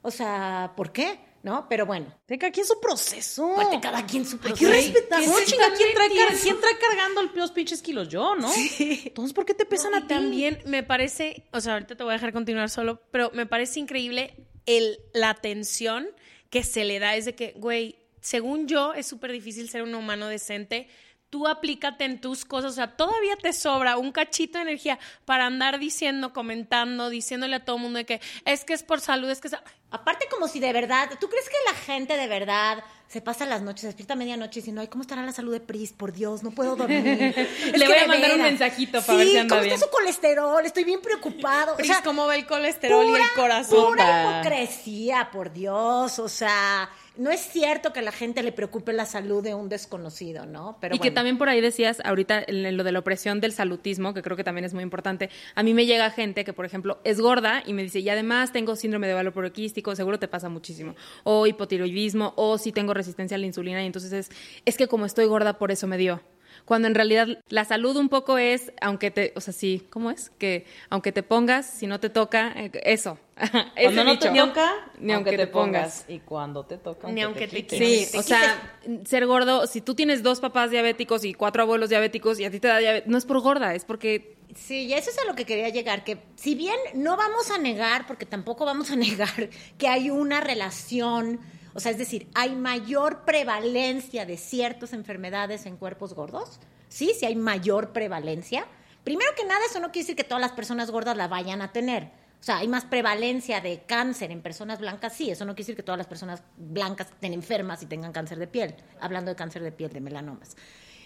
O sea, ¿por qué? ¿No? Pero bueno, Teca, aquí es su proceso. aparte cada quien su Hay que proceso. respetar. ¿qué No, chinga, ¿quién trae, quién trae cargando el- los pinches kilos? Yo, ¿no? Entonces, ¿por qué te pesan a ti? también me parece, o sea, ahorita te voy a dejar continuar solo, pero me parece increíble el, la atención que se le da. Es de que, güey, según yo, es súper difícil ser un humano decente. Tú aplícate en tus cosas, o sea, todavía te sobra un cachito de energía para andar diciendo, comentando, diciéndole a todo el mundo de que es que es por salud, es que es... Aparte como si de verdad, ¿tú crees que la gente de verdad se pasa las noches, se despierta a medianoche diciendo, ay, ¿cómo estará la salud de Pris? Por Dios, no puedo dormir. Le voy a mandar un mensajito para Sí, ver si anda ¿cómo bien. está su colesterol? Estoy bien preocupado. O Pris, sea, ¿cómo va el colesterol y el corazón? Pura hipocresía, por Dios. O sea, no es cierto que a la gente le preocupe la salud de un desconocido, ¿no? Pero y que también por ahí decías ahorita en lo de la opresión del salutismo, que creo que también es muy importante. A mí me llega gente que, por ejemplo, es gorda y me dice, y además tengo síndrome de ovario poliquístico, seguro te pasa muchísimo. O hipotiroidismo, o si tengo resistencia a la insulina, y entonces es, es que como estoy gorda, por eso me dio. Cuando en realidad la salud un poco es, aunque te, o sea, sí, ¿cómo es? Que aunque te pongas, si no te toca, eh, eso. Cuando no te toca, ni aunque te pongas. Y cuando te toca, Ni aunque te quites. Sí, o sea, ser gordo, si tú tienes dos papás diabéticos y cuatro abuelos diabéticos y a ti te da diabetes, no es por gorda, es porque Sí, y eso es a lo que quería llegar, que si bien no vamos a negar, porque tampoco vamos a negar que hay una relación, o sea, es decir, hay mayor prevalencia de ciertas enfermedades en cuerpos gordos, Sí, sí hay mayor prevalencia. Primero que nada, eso no quiere decir que todas las personas gordas la vayan a tener. O sea, hay más prevalencia de cáncer en personas blancas, sí, eso no quiere decir que todas las personas blancas estén enfermas y tengan cáncer de piel, hablando de cáncer de piel, de melanomas.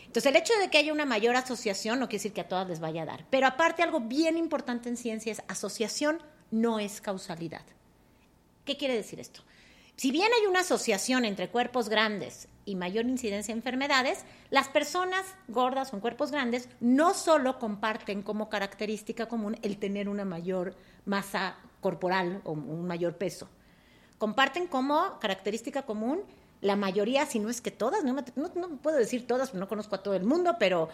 Entonces, el hecho de que haya una mayor asociación no quiere decir que a todas les vaya a dar. Pero aparte, algo bien importante en ciencia es asociación no es causalidad. ¿Qué quiere decir esto? Si bien hay una asociación entre cuerpos grandes y mayor incidencia de enfermedades, las personas gordas en cuerpos grandes no solo comparten como característica común el tener una mayor masa corporal o un mayor peso. Comparten como característica común la mayoría, si no es que todas, no, no, puedo decir todas, no conozco a todo el mundo, pero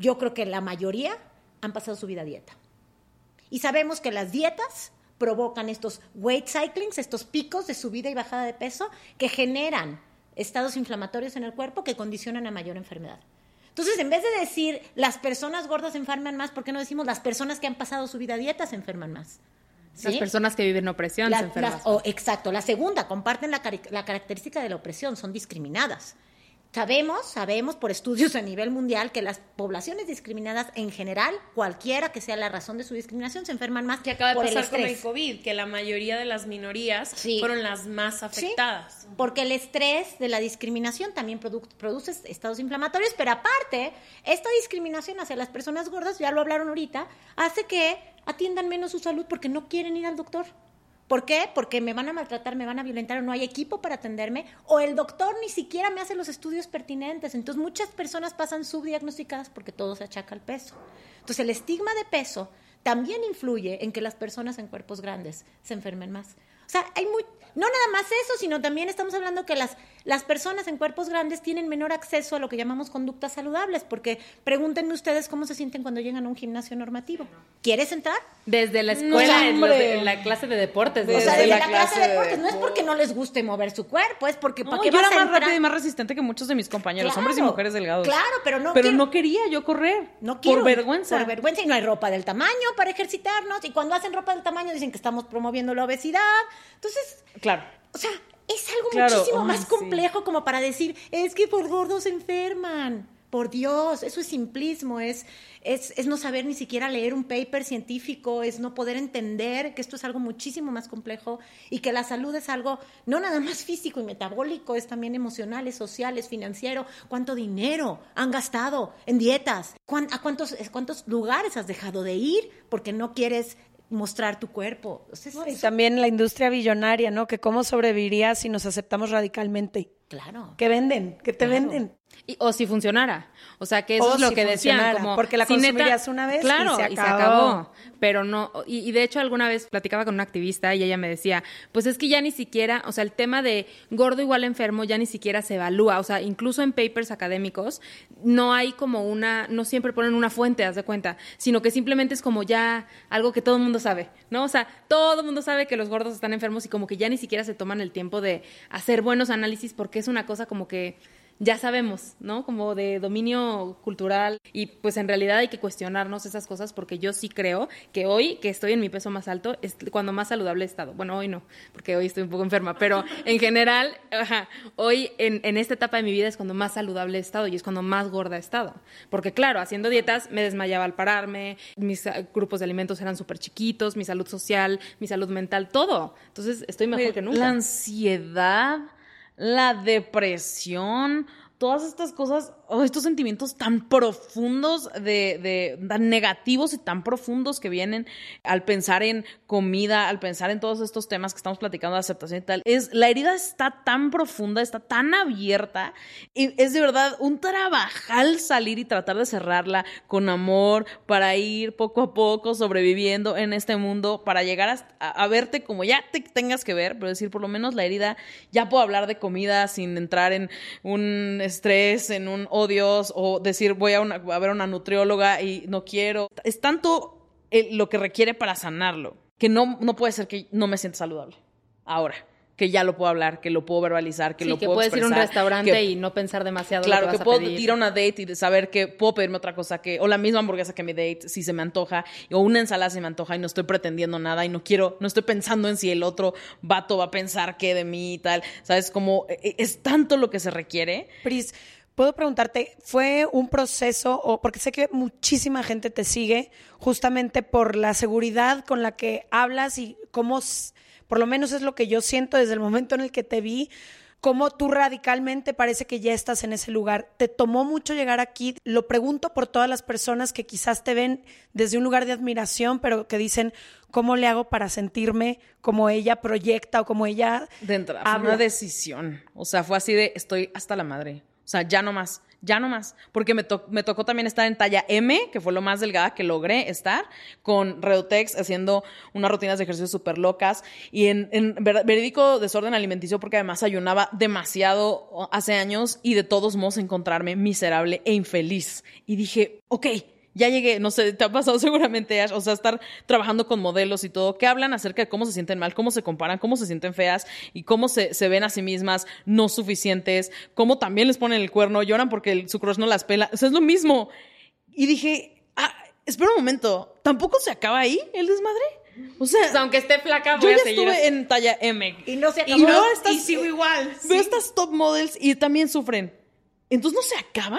yo creo que la mayoría han pasado su vida a dieta. Y sabemos que las dietas provocan estos weight cyclings, estos picos de subida y bajada de peso que generan estados inflamatorios en el cuerpo que condicionan a mayor enfermedad. Entonces, en vez de decir las personas gordas se enferman más, ¿por qué no decimos las personas que han pasado su vida a dieta se enferman más? Las personas que viven opresión se enferman. más. exacto. La segunda, comparten la, la característica de la opresión, son discriminadas. Sabemos, sabemos por estudios a nivel mundial que las poblaciones discriminadas en general, cualquiera que sea la razón de su discriminación, se enferman más que acaba de por pasar el con el. COVID, que la mayoría de las minorías fueron las más afectadas. Sí, porque el estrés de la discriminación también produ produce estados inflamatorios, pero aparte, esta discriminación hacia las personas gordas, ya lo hablaron ahorita, hace que atiendan menos su salud porque no quieren ir al doctor. ¿Por qué? Porque me van a maltratar, me van a violentar o no hay equipo para atenderme o el doctor ni siquiera me hace los estudios pertinentes. Entonces muchas personas pasan subdiagnosticadas porque todo se achaca al peso. Entonces el estigma de peso también influye en que las personas en cuerpos grandes se enfermen más. O sea, hay muy, no nada más eso, sino también estamos hablando que las, las personas en cuerpos grandes tienen menor acceso a lo que llamamos conductas saludables, porque pregúntenme ustedes cómo se sienten cuando llegan a un gimnasio normativo. ¿Quieres entrar? Desde la escuela, en, los de- en la clase de deportes. o sea, desde desde la, la clase de deportes. No es porque no les guste mover su cuerpo, es porque ¿para No, yo era más rápida y más resistente que muchos de mis compañeros, Claro. hombres y mujeres delgados. Claro, pero no Pero quiero- no quería yo correr. No quiero. Por vergüenza. Por vergüenza y no hay ropa del tamaño para ejercitarnos. Y cuando hacen ropa del tamaño dicen que estamos promoviendo la obesidad. Entonces, Claro. o sea, es algo Claro, muchísimo más sí. complejo como para decir, es que por gordos se enferman. Por Dios, eso es simplismo, es, es, es no saber ni siquiera leer un paper científico, es no poder entender que esto es algo muchísimo más complejo y que la salud es algo no nada más físico y metabólico, es también emocional, es social, es financiero. ¿Cuánto dinero han gastado en dietas? ¿Cuán- ¿A cuántos, cuántos lugares has dejado de ir porque no quieres mostrar tu cuerpo? Y también la industria billonaria, ¿no? Que cómo sobreviviría si nos aceptamos radicalmente. claro. ¿Qué venden? ¿Qué te venden? Y- o si funcionara. O sea, que eso O es lo si que decían. Como, porque la consumirías una vez y claro, se y se acabó. acabó. Pero no, y, y de hecho alguna vez platicaba con una activista y ella me decía, pues es que ya ni siquiera, o sea, el tema de gordo igual enfermo ya ni siquiera se evalúa. O sea, incluso en papers académicos no hay como una, no siempre ponen una fuente, haz de cuenta, sino que simplemente es como ya algo que todo el mundo sabe, ¿no? O sea, todo el mundo sabe que los gordos están enfermos y como que ya ni siquiera se toman el tiempo de hacer buenos análisis porque es una cosa como que ya sabemos, ¿no? Como de dominio cultural y pues en realidad hay que cuestionarnos esas cosas porque yo sí creo que hoy que estoy en mi peso más alto es cuando más saludable he estado. Bueno, hoy no, porque hoy estoy un poco enferma, pero en general, ajá, hoy en, en esta etapa de mi vida es cuando más saludable he estado y es cuando más gorda he estado. Porque claro, haciendo dietas me desmayaba al pararme, mis eh, grupos de alimentos eran súper chiquitos, mi salud social, mi salud mental, todo. Entonces estoy mejor que nunca. La ansiedad, la depresión, todas estas cosas, oh, estos sentimientos tan profundos de, de tan negativos y tan profundos que vienen al pensar en comida, al pensar en todos estos temas que estamos platicando de aceptación y tal, es la herida está tan profunda, está tan abierta y es de verdad un trabajal salir y tratar de cerrarla con amor para ir poco a poco sobreviviendo en este mundo para llegar a, a verte como ya te tengas que ver, pero decir por lo menos la herida ya puedo hablar de comida sin entrar en un estrés, en un odios o decir voy a, una- a ver a una nutrióloga y no quiero. Es tanto el- lo que requiere para sanarlo que no, no puede ser que no me sienta saludable ahora. Que ya lo puedo hablar, que lo puedo verbalizar, que Sí, lo que puedo puedes ir a un expresar, restaurante que- y no pensar demasiado Claro, lo que que, puedo a pedir. ir a una date y saber que puedo pedirme otra cosa que, o la misma hamburguesa que mi date, si se me antoja, o una ensalada si me antoja y no estoy pretendiendo nada y no quiero, no estoy pensando en si el otro vato va a pensar qué de mí y tal. ¿Sabes? Como eh, es tanto lo que se requiere. Pris, Puedo preguntarte, ¿fue un proceso o porque sé que muchísima gente te sigue justamente por la seguridad con la que hablas y cómo, por lo menos es lo que yo siento desde el momento en el que te vi, cómo tú radicalmente parece que ya estás en ese lugar. ¿Te tomó mucho llegar aquí? Lo pregunto por todas las personas que quizás te ven desde un lugar de admiración, pero que dicen, ¿cómo le hago para sentirme como ella proyecta o como ella De entrada, fue una decisión. O sea, fue así de estoy hasta la madre. O sea, ya no más, ya no más. Porque me, to- me tocó también estar en talla M, que fue lo más delgada que logré estar, con Redotex haciendo unas rutinas de ejercicio súper locas y en, en ver- verídico desorden alimenticio porque además ayunaba demasiado hace años y de todos modos encontrarme miserable e infeliz. Y dije, ok, ya llegué, no sé, te ha pasado seguramente, Ash, o sea, estar trabajando con modelos y todo, que hablan acerca de cómo se sienten mal, cómo se comparan, cómo se sienten feas y cómo se, se ven a sí mismas no suficientes, cómo también les ponen el cuerno, lloran porque el- su crush no las pela, o sea, es lo mismo. Y dije, ah, espera un momento, ¿tampoco se acaba ahí el desmadre? O sea, O sea, aunque esté flaca, yo voy ya a seguir estuve así. en talla M. Y no se Y acabó. veo a estas- y sigo igual. Veo sí. estas top models y también sufren. Entonces no se acaba.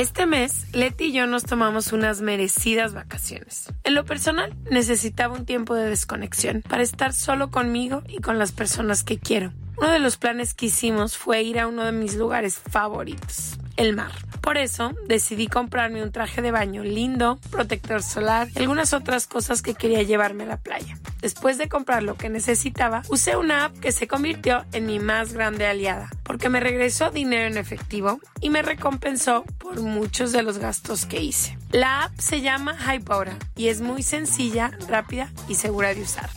Este mes, Leti y yo nos tomamos unas merecidas vacaciones. En lo personal, necesitaba un tiempo de desconexión para estar solo conmigo y con las personas que quiero. Uno de los planes que hicimos fue ir a uno de mis lugares favoritos, el mar. Por eso decidí comprarme un traje de baño lindo, protector solar y algunas otras cosas que quería llevarme a la playa. Después de comprar lo que necesitaba, usé una app que se convirtió en mi más grande aliada, porque me regresó dinero en efectivo y me recompensó por muchos de los gastos que hice. La app se llama Hypora y es muy sencilla, rápida y segura de usar.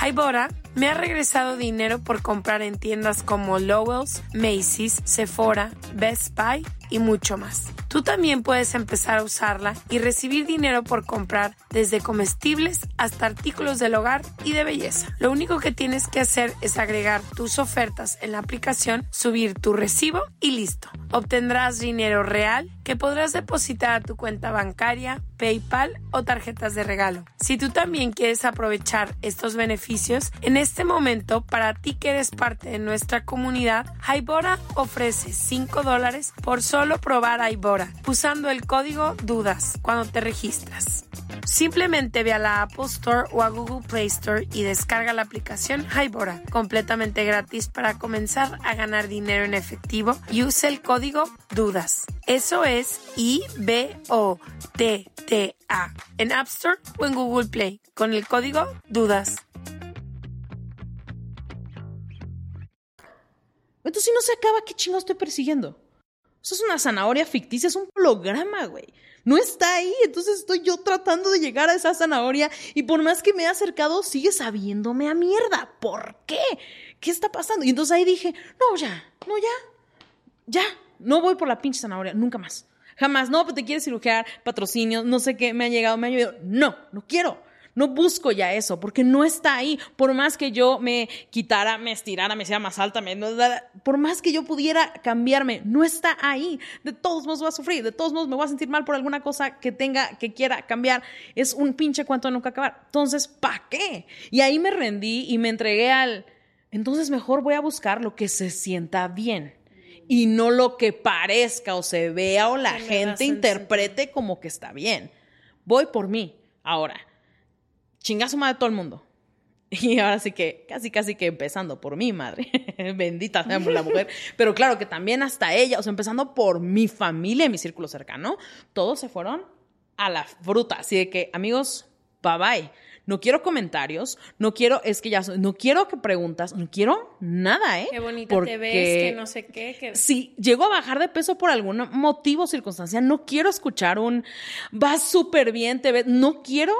Hybora me ha regresado dinero por comprar en tiendas como Lowell's, Macy's, Sephora, Best Buy y mucho más. Tú también puedes empezar a usarla y recibir dinero por comprar desde comestibles hasta artículos del hogar y de belleza. Lo único que tienes que hacer es agregar tus ofertas en la aplicación, subir tu recibo y listo. Obtendrás dinero real que podrás depositar a tu cuenta bancaria, PayPal o tarjetas de regalo. Si tú también quieres aprovechar estos beneficios, en este momento, para ti que eres parte de nuestra comunidad, Hybora ofrece 5 dólares por solo probar Hybora usando el código DUDAS cuando te registras. Simplemente ve a la Apple Store o a Google Play Store y descarga la aplicación Hybora, completamente gratis para comenzar a ganar dinero en efectivo y usa el código DUDAS. Eso es I-B-O-T-T-A en App Store o en Google Play con el código DUDAS. Entonces, si no se acaba, ¿qué chingados estoy persiguiendo? Eso es una zanahoria ficticia, es un holograma, güey. No está ahí, entonces estoy yo tratando de llegar a esa zanahoria y por más que me he acercado, sigue sabiéndome a mierda. ¿Por qué? ¿Qué está pasando? Y entonces ahí dije, no, ya, no, ya, ya, no voy por la pinche zanahoria, nunca más. Jamás, no, pues te quieres cirugiar, patrocinios, no sé qué, me ha llegado, me ha llegado. No, no quiero. No busco ya eso, porque no está ahí. Por más que yo me quitara, me estirara, me hiciera más alta, por más que yo pudiera cambiarme, no está ahí. De todos modos voy a sufrir, de todos modos me voy a sentir mal por alguna cosa que tenga, que quiera cambiar. Es un pinche cuento de nunca acabar. Entonces, ¿para qué? Y ahí me rendí y me entregué al... Entonces mejor voy a buscar lo que se sienta bien y no lo que parezca o se vea o la gente interprete como que está bien. Voy por mí. Ahora, chingazo de todo el mundo. Y ahora sí que, casi, casi que empezando por mi madre, bendita sea la mujer, pero claro que también hasta ella, o sea, empezando por mi familia, mi círculo cercano, todos se fueron a la fruta. Así de que, amigos, bye bye. No quiero comentarios, no quiero, es que ya, no quiero que preguntas, no quiero nada, ¿eh? Qué bonita te ves, que no sé qué. Que... Si llego a bajar de peso por algún motivo o circunstancia, no quiero escuchar un, vas súper bien, te ves, no quiero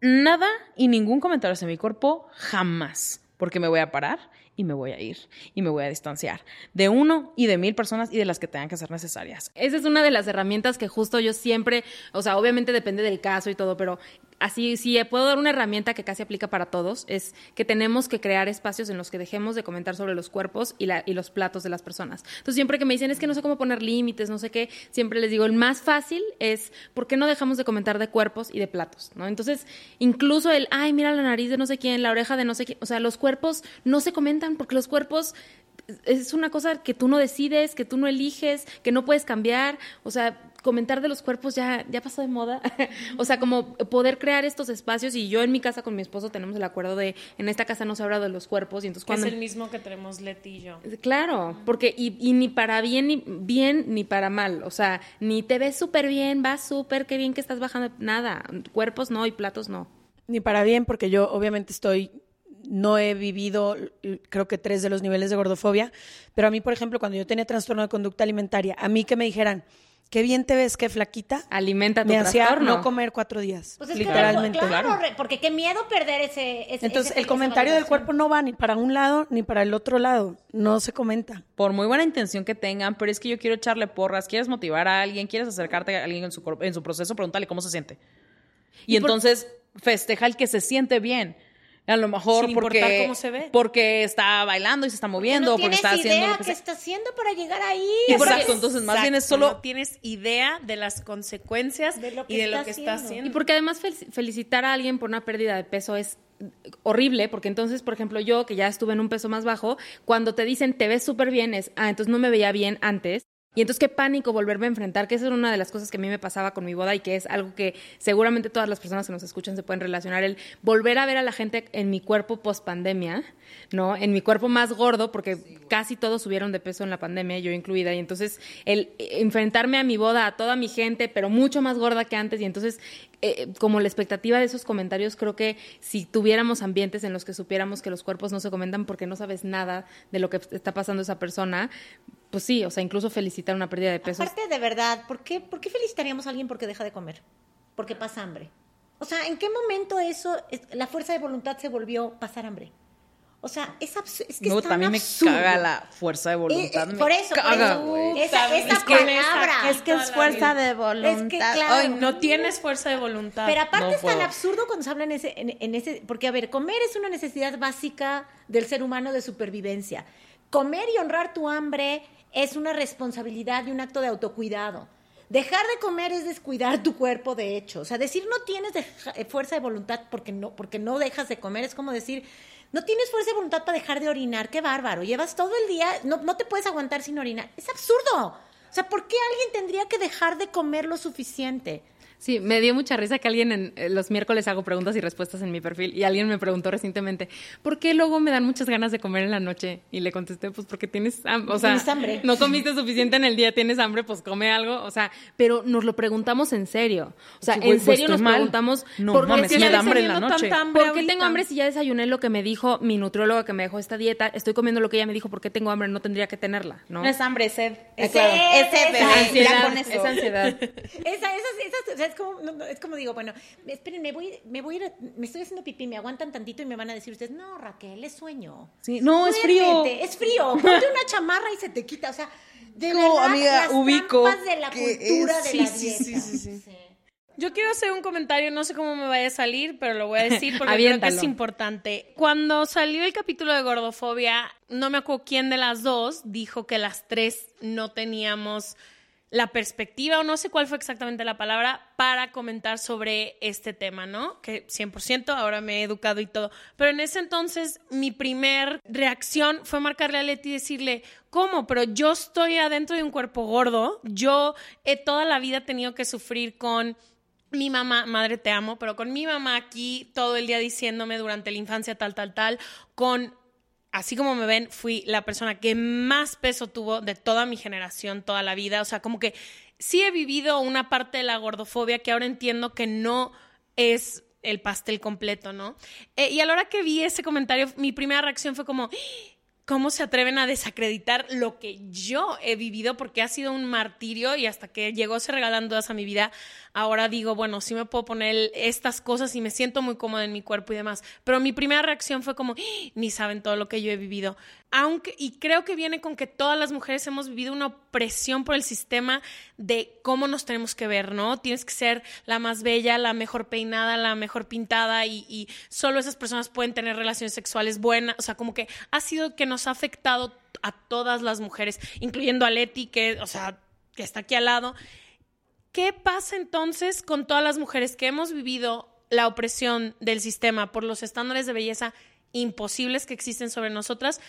nada y ningún comentario hacia mi cuerpo jamás, porque me voy a parar y me voy a ir y me voy a distanciar de uno y de mil personas y de las que tengan que ser necesarias. Esa es una de las herramientas que justo yo siempre, o sea, obviamente depende del caso y todo, pero así, si puedo dar una herramienta que casi aplica para todos, es que tenemos que crear espacios en los que dejemos de comentar sobre los cuerpos y, la, y los platos de las personas. Entonces, siempre que me dicen, es que no sé cómo poner límites, no sé qué, siempre les digo, el más fácil es, ¿por qué no dejamos de comentar de cuerpos y de platos? ¿no? Entonces, incluso el, ay, mira la nariz de no sé quién, la oreja de no sé quién, o sea, los cuerpos no se comentan porque los cuerpos es una cosa que tú no decides, que tú no eliges, que no puedes cambiar, o sea, comentar de los cuerpos ya, ya pasó de moda. o sea, como poder crear estos espacios y yo en mi casa con mi esposo tenemos el acuerdo de en esta casa no se habla de los cuerpos y entonces cuando... Es el mismo que tenemos Leti y yo. Claro, porque y, y ni para bien ni, bien ni para mal, o sea, ni te ves súper bien, vas súper, qué bien que estás bajando, nada, cuerpos no y platos no. Ni para bien porque yo obviamente estoy no he vivido, creo que tres de los niveles de gordofobia, pero a mí, por ejemplo, cuando yo tenía trastorno de conducta alimentaria, a mí que me dijeran, qué bien te ves, qué flaquita. Alimenta tu Me hacía no comer cuatro días. Pues literalmente. claro, porque qué miedo perder ese. ese Entonces, el comentario del cuerpo no va ni para un lado ni para el otro lado. No se comenta. Por muy buena intención que tengan, pero es que yo quiero echarle porras. Quieres motivar a alguien, quieres acercarte a alguien en su, en su proceso, pregúntale cómo se siente. Y, entonces festeja el que se siente bien. A lo mejor porque, cómo se ve. porque está bailando y se está moviendo, porque, está haciendo lo que, está haciendo para llegar ahí. Exacto, entonces más bien es solo tienes idea de las consecuencias y de lo que está haciendo. Y porque además felicitar a alguien por una pérdida de peso es horrible, porque entonces, por ejemplo, yo que ya estuve en un peso más bajo, cuando te dicen te ves súper bien, es, ah, entonces no me veía bien antes, y entonces qué pánico volverme a enfrentar, que esa era una de las cosas que a mí me pasaba con mi boda y que es algo que seguramente todas las personas que nos escuchan se pueden relacionar, el volver a ver a la gente en mi cuerpo post pandemia, ¿no? En mi cuerpo más gordo, porque casi todos subieron de peso en la pandemia, yo incluida, y entonces el enfrentarme a mi boda, a toda mi gente, pero mucho más gorda que antes, y entonces eh, como la expectativa de esos comentarios, creo que si tuviéramos ambientes en los que supiéramos que los cuerpos no se comentan porque no sabes nada de lo que está pasando esa persona, pues sí, o sea, incluso felicitar una pérdida de peso. Aparte, de verdad, ¿por qué, ¿por qué felicitaríamos a alguien porque deja de comer? Porque pasa hambre. O sea, ¿en qué momento eso, la fuerza de voluntad se volvió pasar hambre? O sea, es, es que no, es también me caga la fuerza de voluntad. Eh, eh, por eso, caga, por eso. Esa, esa es palabra. es que es fuerza de voluntad. Es que, claro. Ay, no tienes fuerza de voluntad. Pero aparte es tan absurdo cuando se habla en ese, en ese... Porque, a ver, comer es una necesidad básica del ser humano de supervivencia. Comer y honrar tu hambre es una responsabilidad y un acto de autocuidado. Dejar de comer es descuidar tu cuerpo, de hecho. O sea, decir no tienes eh, fuerza de voluntad porque no, porque no dejas de comer es como decir no tienes fuerza de voluntad para dejar de orinar. Qué bárbaro. Llevas todo el día, no, no te puedes aguantar sin orinar. Es absurdo. O sea, ¿por qué alguien tendría que dejar de comer lo suficiente? Sí, me dio mucha risa que alguien en eh, los miércoles hago preguntas y respuestas en mi perfil y alguien me preguntó recientemente, ¿por qué luego me dan muchas ganas de comer en la noche? Y le contesté, pues porque tienes, hambre, o sea, hambre. no comiste suficiente en el día, tienes hambre, pues come algo, o sea, pero nos lo preguntamos en serio. O sea, en pues, serio nos preguntamos, no, ¿por qué me da hambre en la noche? ¿Por qué tengo hambre si ya desayuné lo que me dijo mi nutrióloga que me dejó esta dieta? Estoy comiendo lo que ella me dijo, ¿por qué tengo hambre? No tendría que tenerla, ¿no? No es hambre, es sed. Es sed, es sed, es ansiedad, es ansiedad. esa, esa, esa, es como, no, es como como digo, bueno, esperen, me voy, me voy a ir, me estoy haciendo pipí, me aguantan tantito y me van a decir ustedes, no, Raquel, es sueño. Sí, no, es frío. Es frío. Ponte una chamarra y se te quita. O sea, de no, verdad, amiga, las ubico de la cultura es, de sí, la sí, dieta. sí, sí, sí. Yo quiero hacer un comentario, no sé cómo me vaya a salir, pero lo voy a decir porque creo que Aviéntalo. es importante. Cuando salió el capítulo de gordofobia, no me acuerdo quién de las dos dijo que las tres no teníamos la perspectiva, o no sé cuál fue exactamente la palabra, para comentar sobre este tema, ¿no? Que 100%, ahora me he educado y todo. Pero en ese entonces, mi primer reacción fue marcarle a Leti y decirle, ¿cómo? Pero yo estoy adentro de un cuerpo gordo, yo he toda la vida tenido que sufrir con mi mamá, madre te amo, pero con mi mamá aquí todo el día diciéndome durante la infancia tal, tal, tal, con así como me ven, fui la persona que más peso tuvo de toda mi generación, toda la vida. O sea, como que sí he vivido una parte de la gordofobia que ahora entiendo que no es el pastel completo, ¿no? Eh, y a la hora que vi ese comentario, mi primera reacción fue como, cómo se atreven a desacreditar lo que yo he vivido porque ha sido un martirio y hasta que llegó se regalan dudas a mi vida, ahora digo, bueno, sí me puedo poner estas cosas y me siento muy cómoda en mi cuerpo y demás. Pero mi primera reacción fue como, ¡Ah! ni saben todo lo que yo he vivido. Aunque, y creo que viene con que todas las mujeres hemos vivido una opresión por el sistema de cómo nos tenemos que ver, ¿no? Tienes que ser la más bella, la mejor peinada, la mejor pintada y solo esas personas pueden tener relaciones sexuales buenas. O sea, como que ha sido que nos ha afectado a todas las mujeres, incluyendo a Leti, que, o sea, que está aquí al lado. ¿Qué pasa entonces con todas las mujeres que hemos vivido la opresión del sistema por los estándares de belleza imposibles que existen sobre nosotras?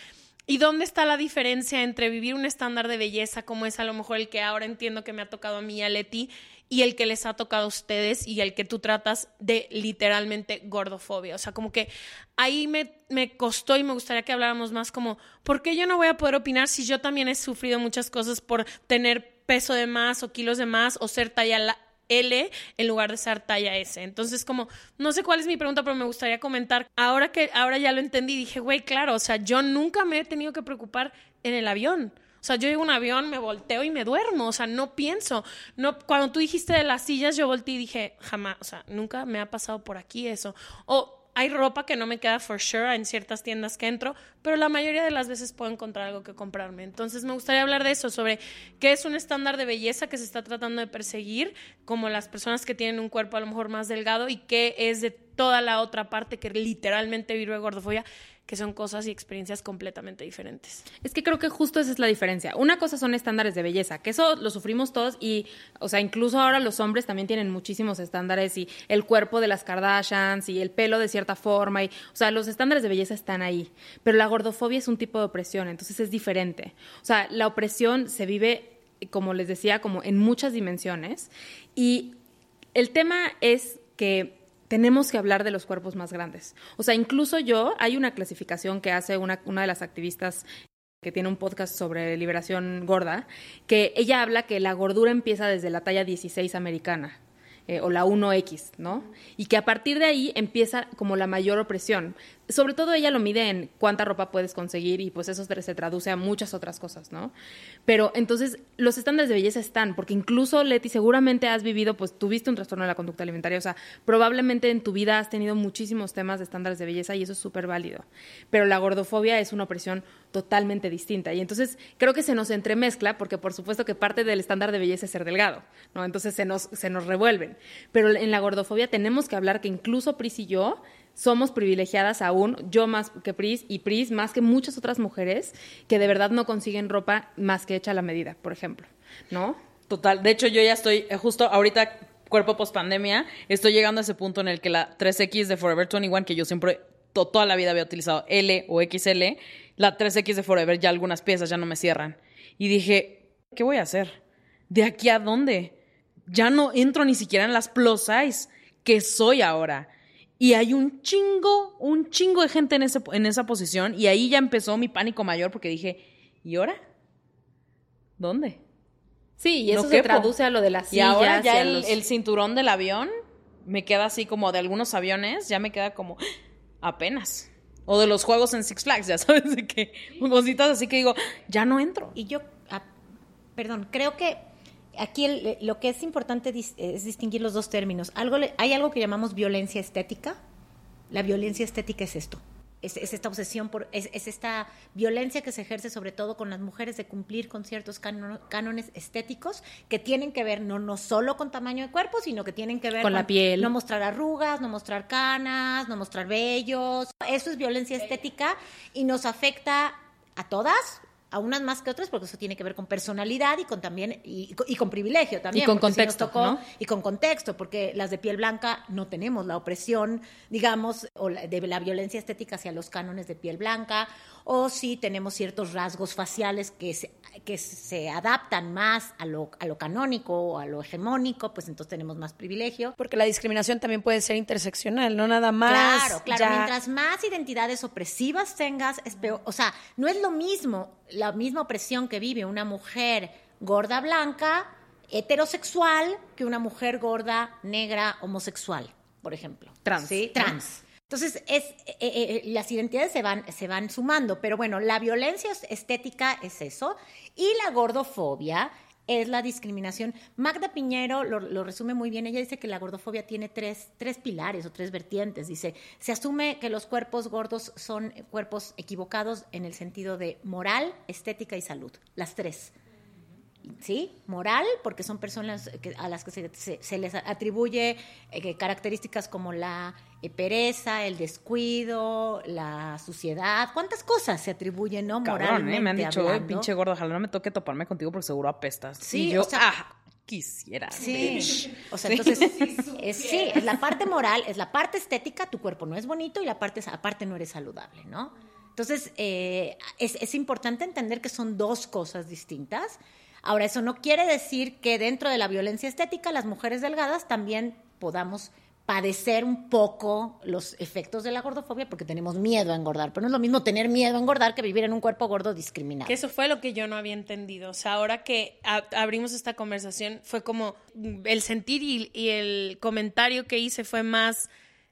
¿Y dónde está la diferencia entre vivir un estándar de belleza como es a lo mejor el que ahora entiendo que me ha tocado a mí y a Leti y el que les ha tocado a ustedes y el que tú tratas de literalmente gordofobia? O sea, como que ahí me, me costó y me gustaría que habláramos más como, ¿por qué yo no voy a poder opinar si yo también he sufrido muchas cosas por tener peso de más o kilos de más o ser talla L en lugar de ser talla S. Entonces, como, no sé cuál es mi pregunta, pero me gustaría comentar. Ahora que ahora ya lo entendí, dije, güey, claro, o sea, yo nunca me he tenido que preocupar en el avión. O sea, yo llego a un avión, me volteo y me duermo. O sea, no pienso. No, cuando tú dijiste de las sillas, yo volteé y dije, jamás, o sea, nunca me ha pasado por aquí eso. O hay ropa que no me queda for sure en ciertas tiendas que entro, pero la mayoría de las veces puedo encontrar algo que comprarme. Entonces me gustaría hablar de eso, sobre qué es un estándar de belleza que se está tratando de perseguir, como las personas que tienen un cuerpo a lo mejor más delgado, y qué es de toda la otra parte que literalmente vive gordofobia, que son cosas y experiencias completamente diferentes. Es que creo que justo esa es la diferencia. Una cosa son estándares de belleza, que eso lo sufrimos todos y, o sea, incluso ahora los hombres también tienen muchísimos estándares y el cuerpo de las Kardashians y el pelo de cierta forma y, o sea, los estándares de belleza están ahí. Pero la gordofobia es un tipo de opresión, entonces es diferente. O sea, la opresión se vive, como les decía, como en muchas dimensiones y el tema es que tenemos que hablar de los cuerpos más grandes. O sea, incluso yo, hay una clasificación que hace una, una de las activistas que tiene un podcast sobre liberación gorda, que ella habla que la gordura empieza desde la talla 16 americana. Eh, o la 1X, ¿no? Y que a partir de ahí empieza como la mayor opresión sobre todo ella lo mide en cuánta ropa puedes conseguir y pues eso se traduce a muchas otras cosas, ¿no? Pero entonces los estándares de belleza están, porque incluso Leti seguramente has vivido, pues tuviste un trastorno de la conducta alimentaria, o sea, probablemente en tu vida has tenido muchísimos temas de estándares de belleza y eso es súper válido. Pero la gordofobia es una opresión totalmente distinta y entonces creo que se nos entremezcla porque por supuesto que parte del estándar de belleza es ser delgado, ¿no? Entonces se nos, se nos revuelven. Pero en la gordofobia tenemos que hablar que incluso Pris y yo somos privilegiadas aún, yo más que Pris y Pris más que muchas otras mujeres que de verdad no consiguen ropa más que hecha a la medida, por ejemplo, ¿no? Total, de hecho yo ya estoy eh, justo ahorita cuerpo post pandemia, estoy llegando a ese punto en el que la 3X de Forever 21 que yo siempre toda la vida había utilizado L o XL, la 3X de Forever ya algunas piezas ya no me cierran. Y dije, ¿qué voy a hacer? ¿De aquí a dónde? Ya no entro ni siquiera en las plus size que soy ahora. Y hay un chingo, un chingo de gente en, ese, en esa posición. Y ahí ya empezó mi pánico mayor porque dije, ¿y ahora? ¿Dónde? Sí, y eso se traduce a lo de las sillas. Y ahora ya el, cinturón del avión me queda así como de algunos aviones, ya me queda como apenas. O de los juegos en Six Flags, ya sabes, de que cositas así que digo, ya no entro. Y yo, ah, perdón, creo que aquí lo que es importante es distinguir los dos términos. Algo, hay algo que llamamos violencia estética. La violencia estética es esto. Es, esta obsesión por, es, esta violencia que se ejerce sobre todo con las mujeres de cumplir con ciertos cánones estéticos que tienen que ver no, no solo con tamaño de cuerpo, sino que tienen que ver con, la piel. No mostrar arrugas, no mostrar canas, no mostrar vellos. Eso es violencia estética y nos afecta a todas a unas más que otras porque eso tiene que ver con personalidad y con también y, y con privilegio también Y con si contexto, tocó- ¿no? y con contexto porque las de piel blanca no tenemos la opresión digamos o la- de la violencia estética hacia los cánones de piel blanca o si tenemos ciertos rasgos faciales que se, que se adaptan más a lo, a lo canónico o a lo hegemónico pues entonces tenemos más privilegio Porque la discriminación también puede ser interseccional, no nada más. Claro, claro. ya- Mientras más identidades opresivas tengas, es peor. O sea, no es lo mismo la misma opresión que vive una mujer gorda blanca, heterosexual, que una mujer gorda negra homosexual, por ejemplo. Trans, Sí, trans. Entonces, es, eh, eh, las identidades se van, se van sumando, pero bueno, la violencia estética es eso y la gordofobia es la discriminación. Magda Piñero lo, lo resume muy bien. Ella dice que la gordofobia tiene tres, tres pilares o tres vertientes. Dice, se asume que los cuerpos gordos son cuerpos equivocados en el sentido de moral, estética y salud. Las tres. ¿Sí? Moral, porque son personas que- a las que se, se- se les atribuye eh, características como la eh, pereza, el descuido, la suciedad, cuántas cosas se atribuyen, ¿no? Cabrón, Moralmente ¿eh? Me han dicho, "Oye, hablando. pinche gordo, ojalá no me toque toparme contigo porque seguro apestas. Sí, y yo, o sea- ah, quisiera. Sí, bitch". o sea, Sí. entonces, es, sí, es la parte moral, es la parte estética, tu cuerpo no es bonito y la parte, aparte no eres saludable, ¿no? Entonces, eh, es, es importante entender que son dos cosas distintas. Ahora, eso no quiere decir que dentro de la violencia estética las mujeres delgadas también podamos padecer un poco los efectos de la gordofobia porque tenemos miedo a engordar, pero no es lo mismo tener miedo a engordar que vivir en un cuerpo gordo discriminado. Que eso fue lo que yo no había entendido. O sea, ahora que abrimos esta conversación, fue como el sentir y, y el comentario que hice fue más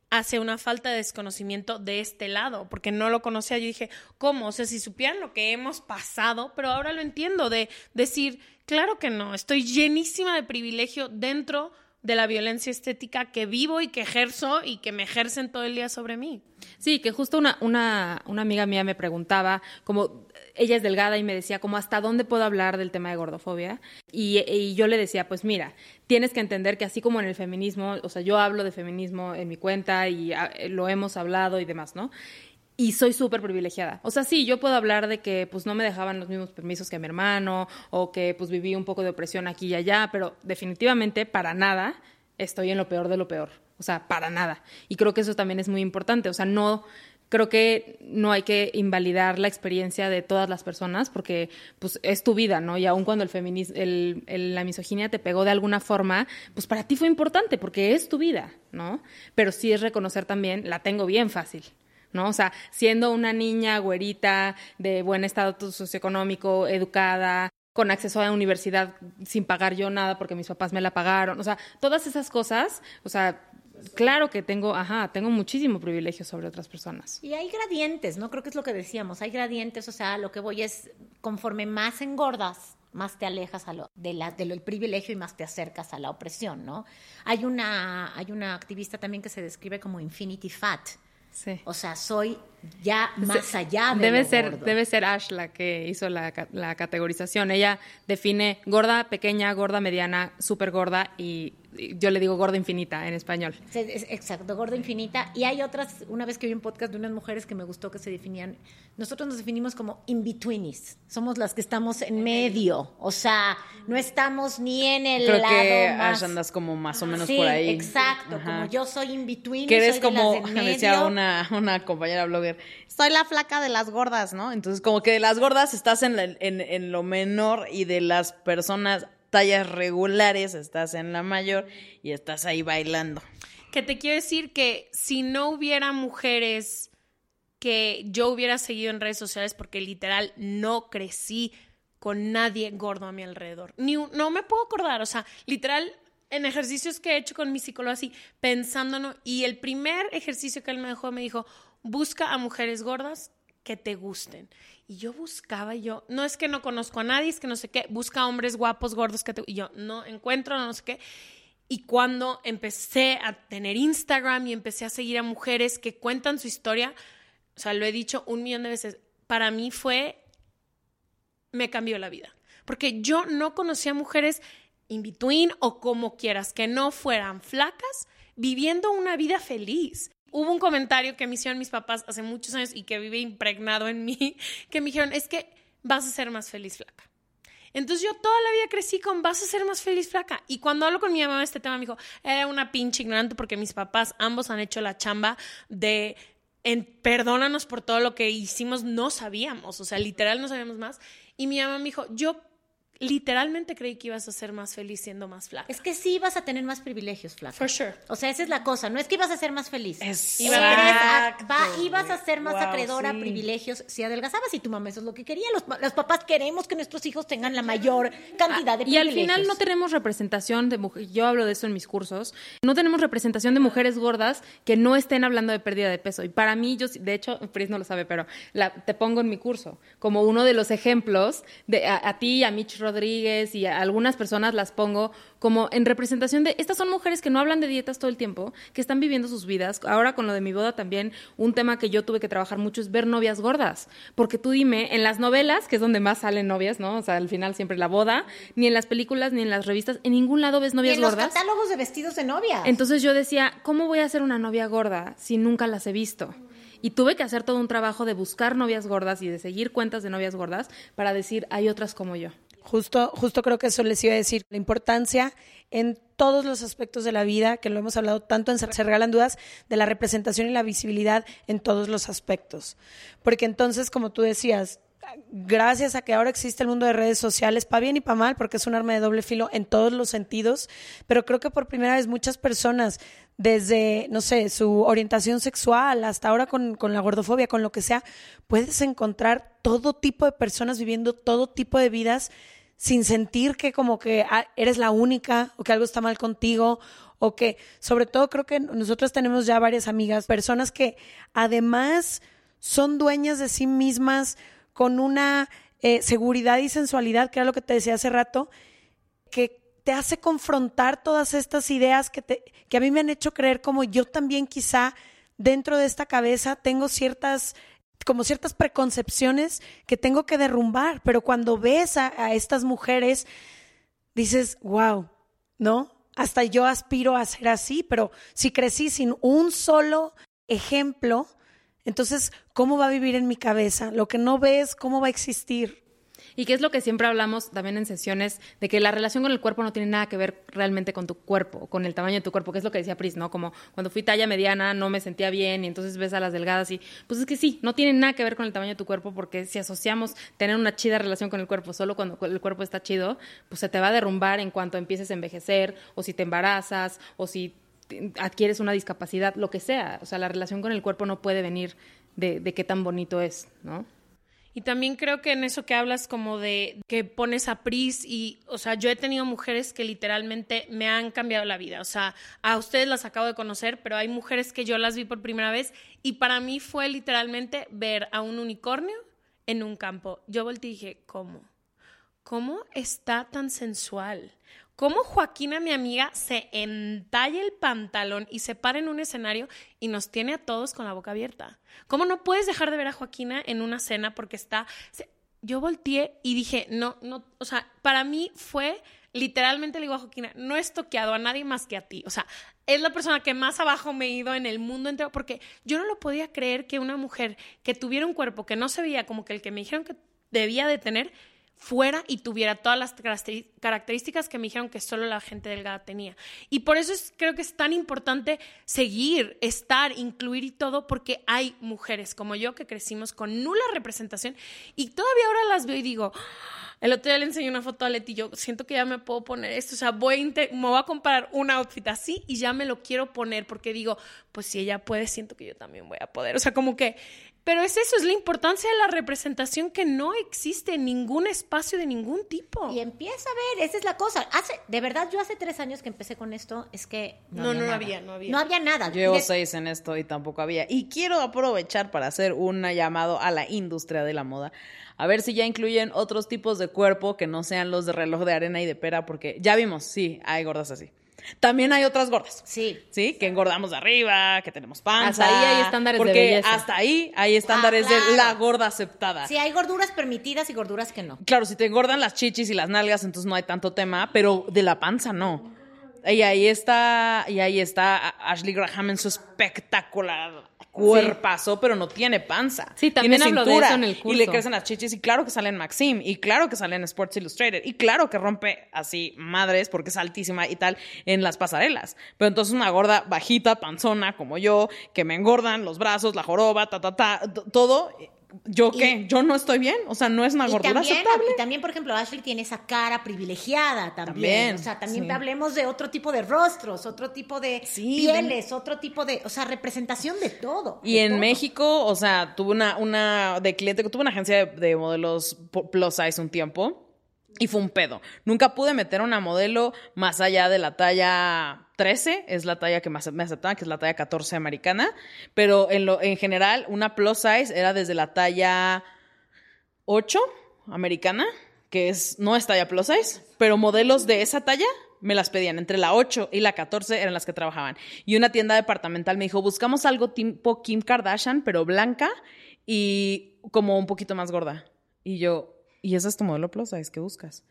hacia una falta de desconocimiento de este lado, porque no lo conocía. Yo dije, ¿cómo? O sea, si supieran lo que hemos pasado, pero ahora lo entiendo, de decir, claro que no, estoy llenísima de privilegio dentro de la violencia estética que vivo y que ejerzo y que me ejercen todo el día sobre mí. Sí, que justo una, una, una amiga mía me preguntaba, como ella es delgada y me decía, como hasta dónde puedo hablar del tema de gordofobia. Y, y yo le decía, pues mira, tienes que entender que así como en el feminismo, o sea, yo hablo de feminismo en mi cuenta y ah, lo hemos hablado y demás, ¿no? Y soy súper privilegiada. O sea, sí, yo puedo hablar de que pues no me dejaban los mismos permisos que mi hermano o que pues viví un poco de opresión aquí y allá, pero definitivamente para nada estoy en lo peor de lo peor. O sea, para nada. Y creo que eso también es muy importante. O sea, no creo que no hay que invalidar la experiencia de todas las personas porque pues es tu vida, ¿no? Y aun cuando el feminismo, el, el- la misoginia te pegó de alguna forma, pues para ti fue importante porque es tu vida, ¿no? Pero sí es reconocer también, la tengo bien fácil. ¿No? O sea, siendo una niña güerita, de buen estado socioeconómico, educada, con acceso a la universidad sin pagar yo nada porque mis papás me la pagaron, o sea, todas esas cosas, o sea, claro que tengo, ajá, tengo muchísimo privilegio sobre otras personas. Y hay gradientes, ¿no? Creo que es lo que decíamos, hay gradientes, o sea, lo que voy es, conforme más engordas, más te alejas a lo, de la, del privilegio y más te acercas a la opresión, ¿no? Hay una, hay una activista también que se describe como infinity fat, Sí. o sea, soy ya más allá de debe lo ser gordo. debe ser Ash la que hizo la, la categorización ella define gorda pequeña gorda mediana súper gorda y yo le digo gorda infinita en español Exacto, gorda infinita. Y hay otras, una vez que vi un podcast de unas mujeres que me gustó que se definían, nosotros nos definimos como in-betweenis, somos las que estamos en medio, o sea, no estamos ni en el Creo lado que más... Andas como más o menos sí, por ahí. exacto, Ajá. como yo soy in-between, que eres soy como, de medio. decía una, una compañera blogger, soy la flaca de las gordas, ¿no? Entonces, como que de las gordas estás en, la- en, en lo menor y de las personas tallas regulares estás en la mayor y estás ahí bailando. Que te quiero decir que si no hubiera mujeres que yo hubiera seguido en redes sociales, porque literal no crecí con nadie gordo a mi alrededor. Ni no me puedo acordar, o sea, literal en ejercicios que he hecho con mi psicólogo así, pensándolo, y el primer ejercicio que él me dejó me dijo, busca a mujeres gordas que te gusten. Y yo buscaba, yo, no es que no conozco a nadie, es que no sé qué, busca hombres guapos, gordos que te... Y yo, no encuentro, no sé qué. Y cuando empecé a tener Instagram y empecé a seguir a mujeres que cuentan su historia, o sea, lo he dicho un millón de veces, para mí fue, me cambió la vida. Porque yo no conocía mujeres in between o como quieras, que no fueran flacas, viviendo una vida feliz. Hubo un comentario que me hicieron mis papás hace muchos años y que vive impregnado en mí, que me dijeron, es que vas a ser más feliz flaca. Entonces yo toda la vida crecí con vas a ser más feliz flaca. Y cuando hablo con mi mamá de este tema, me dijo, era una pinche ignorante porque mis papás ambos han hecho la chamba de perdónanos por todo lo que hicimos, no sabíamos, o sea, literal no sabíamos más. Y mi mamá me dijo, yo literalmente creí que ibas a ser más feliz siendo más flaca. Es que sí ibas a tener más privilegios, flaca. For sure. O sea, esa es la cosa. No es que ibas a ser más feliz. Exacto. Ibas a ser más Wow, acreedora a sí. privilegios si adelgazabas y tu mamá eso es lo que quería. Los, los papás queremos que nuestros hijos tengan la mayor cantidad de Ah, Y al privilegios. final no tenemos representación de mujeres, yo hablo de eso en mis cursos, no tenemos representación de mujeres gordas que no estén hablando de pérdida de peso. Y para mí, yo, de hecho, Pris no lo sabe, pero la- te pongo en mi curso como uno de los ejemplos, de, a, a ti, a Mitch Rodríguez y a algunas personas las pongo como en representación de, estas son mujeres que no hablan de dietas todo el tiempo, que están viviendo sus vidas. Ahora con lo de mi boda también, un tema que yo tuve que trabajar mucho es ver novias gordas. Porque tú dime, en las novelas, que es donde más salen novias, ¿no? O sea, al final siempre la boda, ni en las películas, ni en las revistas, en ningún lado ves Y novias en los gordas. catálogos de vestidos de novia. Entonces yo decía, ¿cómo voy a ser una novia gorda si nunca las he visto? Y tuve que hacer todo un trabajo de buscar novias gordas y de seguir cuentas de novias gordas para decir, hay otras como yo. Justo, justo creo que eso les iba a decir, la importancia en todos los aspectos de la vida, que lo hemos hablado tanto en Se Regalan Dudas, de la representación y la visibilidad en todos los aspectos. Porque entonces, como tú decías, gracias a que ahora existe el mundo de redes sociales, para bien y para mal, porque es un arma de doble filo en todos los sentidos, pero creo que por primera vez muchas personas, desde, no sé, su orientación sexual hasta ahora con, con la gordofobia, con lo que sea, puedes encontrar todo tipo de personas viviendo todo tipo de vidas sin sentir que como que ah, eres la única o que algo está mal contigo o que sobre todo creo que nosotros tenemos ya varias amigas, personas que además son dueñas de sí mismas con una eh, seguridad y sensualidad, que era lo que te decía hace rato, que te hace confrontar todas estas ideas que, te, que a mí me han hecho creer como yo también quizá dentro de esta cabeza tengo ciertas como ciertas preconcepciones que tengo que derrumbar, pero cuando ves a, estas mujeres dices, wow, ¿no? Hasta yo aspiro a ser así, pero si crecí sin un solo ejemplo, entonces, ¿cómo va a vivir en mi cabeza? Lo que no ves, ¿cómo va a existir? Y que es lo que siempre hablamos también en sesiones, de que la relación con el cuerpo no tiene nada que ver realmente con tu cuerpo, con el tamaño de tu cuerpo, que es lo que decía Pris, ¿no? Como cuando fui talla mediana no me sentía bien y entonces ves a las delgadas y pues es que sí, no tiene nada que ver con el tamaño de tu cuerpo porque si asociamos tener una chida relación con el cuerpo solo cuando el cuerpo está chido, pues se te va a derrumbar en cuanto empieces a envejecer o si te embarazas o si adquieres una discapacidad, lo que sea. O sea, la relación con el cuerpo no puede venir de, de qué tan bonito es, ¿no? Y también creo que en eso que hablas como de que pones a Pris y, o sea, yo he tenido mujeres que literalmente me han cambiado la vida. O sea, a ustedes las acabo de conocer, pero hay mujeres que yo las vi por primera vez y para mí fue literalmente ver a un unicornio en un campo. Yo volteé y dije, ¿cómo? ¿Cómo está tan sensual? ¿Cómo Joaquina, mi amiga, se entalla el pantalón y se para en un escenario y nos tiene a todos con la boca abierta? ¿Cómo no puedes dejar de ver a Joaquina en una cena porque está... Yo volteé y dije, no, no, o sea, para mí fue, literalmente le digo a Joaquina, no he estoqueado a nadie más que a ti. O sea, es la persona que más abajo me he ido en el mundo entero porque yo no lo podía creer que una mujer que tuviera un cuerpo que no se veía como que el que me dijeron que debía de tener, fuera y tuviera todas las características que me dijeron que solo la gente delgada tenía. Y por eso es, creo que es tan importante seguir, estar, incluir y todo, porque hay mujeres como yo que crecimos con nula representación y todavía ahora las veo y digo, "Ah". el otro día le enseñé una foto a Leti yo siento que ya me puedo poner esto, o sea, voy a me voy a comprar un outfit así y ya me lo quiero poner porque digo, pues si ella puede, siento que yo también voy a poder, o sea, como que pero es eso, es la importancia de la representación que no existe en ningún espacio de ningún tipo. Y empieza a ver, esa es la cosa. Hace, de verdad, yo hace tres años que empecé con esto, es que no, No, había no nada. había, no había. No había nada. Llevo De- seis en esto y tampoco había. Y quiero aprovechar para hacer un llamado a la industria de la moda. A ver si ya incluyen otros tipos de cuerpo que no sean los de reloj de arena y de pera, porque ya vimos, sí, hay gordas así. También hay otras gordas. Sí. Sí, que engordamos de arriba, que tenemos panza. Hasta ahí hay estándares de porque belleza. hasta ahí hay estándares Ah, claro. de la gorda aceptada. Sí, hay gorduras permitidas y gorduras que no. Claro, si te engordan las chichis y las nalgas, entonces no hay tanto tema, pero de la panza no. Y ahí está, y ahí está Ashley Graham en su espectacular cuerpazo, pero no tiene panza. Sí, también tiene de cintura, eso en el Y le crecen las chichis y claro que sale en Maxim y claro que sale en Sports Illustrated y claro que rompe así madres porque es altísima y tal en las pasarelas. Pero entonces una gorda bajita, panzona como yo, que me engordan los brazos, la joroba, ta, ta, ta, todo. ¿Yo qué? ¿Yo no estoy bien? O sea, no es una Y gordura también, aceptable. y también, por ejemplo, Ashley tiene esa cara privilegiada también. También, o sea, también sí. hablemos de otro tipo de rostros, otro tipo de Sí, pieles, otro tipo de, o sea, representación de todo. Y de en todo. México, o sea, tuve una, una de cliente, tuve una agencia de, de modelos plus size un tiempo y fue un pedo. Nunca pude meter una modelo más allá de la talla 13, es la talla que me aceptaban, que es la talla 14 americana, pero en, lo, en general una plus size era desde la talla 8 americana, que es no es talla plus size, pero modelos de esa talla me las pedían. Entre la 8 y la 14 eran las que trabajaban. Y una tienda departamental me dijo, buscamos algo tipo Kim Kardashian, pero blanca y como un poquito más gorda. Y yo, ¿y ese es tu modelo plus size? ¿Qué buscas?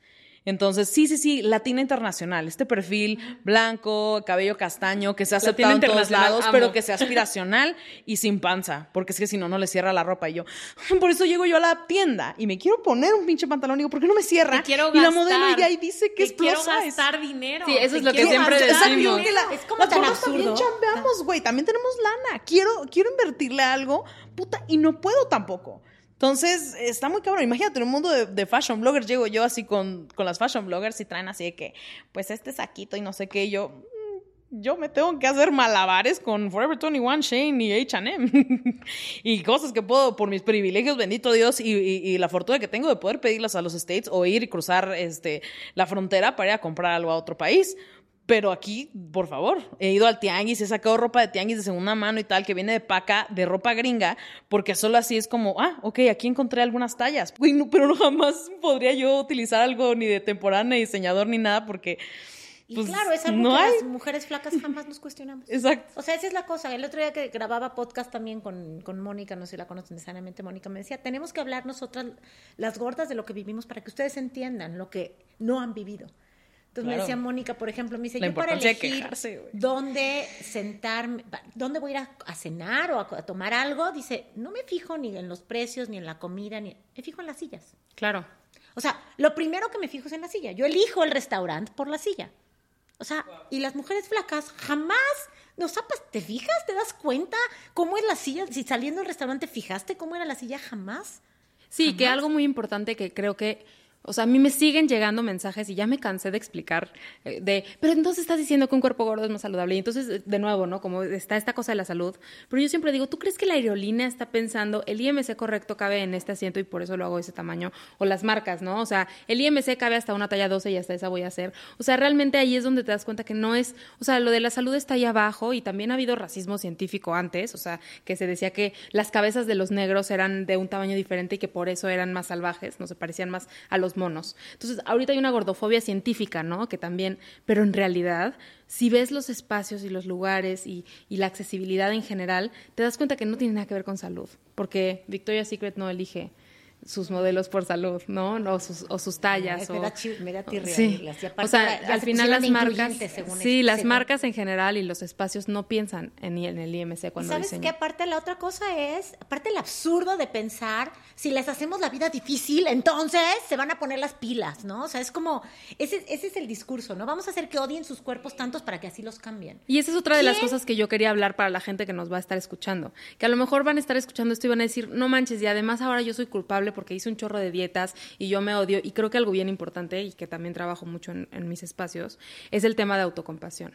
Entonces, sí, sí, sí, latina internacional, este perfil blanco, cabello castaño, que sea Latina aceptado en todos lados, amo. pero que sea aspiracional y sin panza, porque es que si no, no le cierra la ropa. Y yo, por eso llego yo a la tienda y me quiero poner un pinche pantalón y digo, ¿por qué no me cierra? Te quiero y la modelo ya ahí dice que es plus quiero gastar dinero. Sí, eso es lo que siempre gastar decimos. que la- Es como tan gordas también absurdo. chambeamos, güey. También tenemos lana. Quiero, quiero invertirle a algo, puta, y no puedo tampoco. Entonces, está muy cabrón. Imagínate, en un mundo de, fashion bloggers, llego yo así con, con las fashion bloggers y traen así de que, pues este saquito y no sé qué. Y yo, mm, yo me tengo que hacer malabares con Forever 21, Shane y H&M. y cosas que puedo, por mis privilegios, bendito Dios, y, y- y la fortuna que tengo de poder pedirlas a los States o ir y cruzar este, la frontera para ir a comprar algo a otro país. Pero aquí, por favor, he ido al tianguis, he sacado ropa de tianguis de segunda mano y tal, que viene de paca, de ropa gringa, porque solo así es como, ah, ok, aquí encontré algunas tallas. Uy, no, pero no jamás podría yo utilizar algo ni de temporada, ni diseñador, ni nada, porque... Y pues, claro, es algo no que hay. las mujeres flacas jamás nos cuestionamos. Exacto. O sea, esa es la cosa. El otro día que grababa podcast también con, con Mónica, no sé si la conocen necesariamente, Mónica me decía, tenemos que hablar nosotras, las gordas, de lo que vivimos para que ustedes entiendan lo que no han vivido. Entonces me decía Mónica, por ejemplo, me dice, La yo para elegir quejarse, dónde sentarme, dónde voy a ir a, a cenar o a, a tomar algo, dice, no me fijo ni en los precios, ni en la comida, ni me fijo en las sillas. Claro. O sea, lo primero que me fijo es en la silla. Yo elijo el restaurante por la silla. O sea, y las mujeres flacas jamás nos zapas. ¿Te fijas? ¿Te das cuenta cómo es la silla? Si saliendo del restaurante fijaste cómo era la silla, jamás. Sí, que algo muy importante que creo que, o sea, a mí me siguen llegando mensajes y ya me cansé de explicar eh, de, pero entonces estás diciendo que un cuerpo gordo es más saludable. Y entonces, eh, de nuevo, ¿no? Como está esta cosa de la salud. Pero yo siempre digo, ¿tú crees que la aerolínea está pensando, el IMC correcto cabe en este asiento y por eso lo hago de ese tamaño? O las marcas, ¿no? O sea, el IMC cabe hasta una talla 12 y hasta esa voy a hacer. O sea, realmente ahí es donde te das cuenta que no es, o sea, lo de la salud está ahí abajo y también ha habido racismo científico antes, o sea, que se decía que las cabezas de los negros eran de un tamaño diferente y que por eso eran más salvajes, no se parecían más a los monos. Entonces, ahorita hay una gordofobia científica, ¿no? Que también, pero en realidad, si ves los espacios y los lugares y, y la accesibilidad en general, te das cuenta que no tiene nada que ver con salud, porque Victoria's Secret no elige sus modelos por salud, ¿no? No, sus, o sus tallas. Me o, da chi- me da tirria Sí. aparte O sea, al final las marcas, según sí, las según- marcas en general y los espacios no piensan en, en el IMC ¿Y cuando sabes diseñan. que aparte la otra cosa es, aparte el absurdo de pensar, si les hacemos la vida difícil, entonces se van a poner las pilas, ¿no? O sea, es como, ese, ese es el discurso, ¿no? Vamos a hacer que odien sus cuerpos tantos para que así los cambien. Y esa es otra de las cosas que yo quería hablar para la gente que nos va a estar escuchando. Que a lo mejor van a estar escuchando esto y van a decir, no manches, y además ahora yo soy culpable porque hice un chorro de dietas y yo me odio. Y creo que algo bien importante y que también trabajo mucho en, en mis espacios es el tema de autocompasión.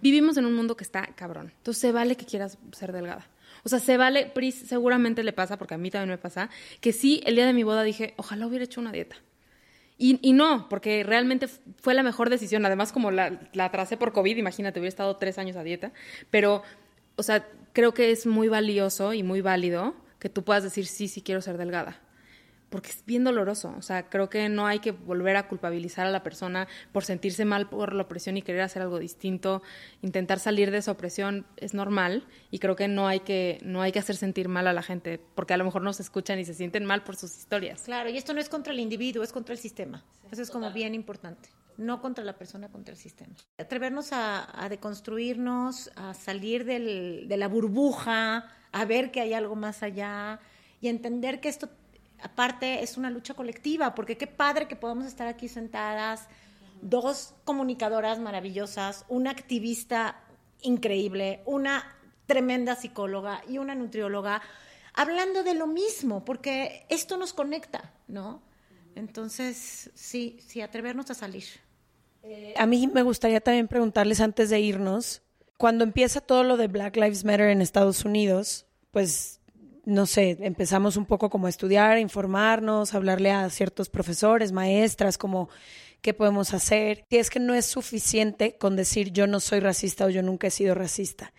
Vivimos en un mundo que está cabrón. Entonces se vale que quieras ser delgada. O sea, se vale, Pris, seguramente le pasa, porque a mí también me pasa, que sí, el día de mi boda dije, ojalá hubiera hecho una dieta. Y, no, porque realmente fue la mejor decisión. Además, como la, la por COVID, imagínate, hubiera estado tres años a dieta. Pero, o sea, creo que es muy valioso y muy válido que tú puedas decir, sí, sí quiero ser delgada. Porque es bien doloroso. O sea, creo que no hay que volver a culpabilizar a la persona por sentirse mal por la opresión y querer hacer algo distinto. Intentar salir de esa opresión es normal y creo que no hay que, no hay que hacer sentir mal a la gente porque a lo mejor no se escuchan y se sienten mal por sus historias. Claro, y esto no es contra el individuo, es contra el sistema. Eso es como bien importante. no contra la persona, contra el sistema. Atrevernos a, a deconstruirnos, a salir del, de la burbuja, a ver que hay algo más allá y entender que esto, aparte, es una lucha colectiva, porque qué padre que podamos estar aquí sentadas, dos comunicadoras maravillosas, una activista increíble, una tremenda psicóloga y una nutrióloga, hablando de lo mismo, porque esto nos conecta, ¿no? Entonces, sí, sí, atrevernos a salir. A mí me gustaría también preguntarles antes de irnos, cuando empieza todo lo de Black Lives Matter en Estados Unidos, pues no sé, empezamos un poco como a estudiar, a informarnos, a hablarle a ciertos profesores, maestras, como qué podemos hacer. Y es que no es suficiente con decir yo no soy racista o yo nunca he sido racista.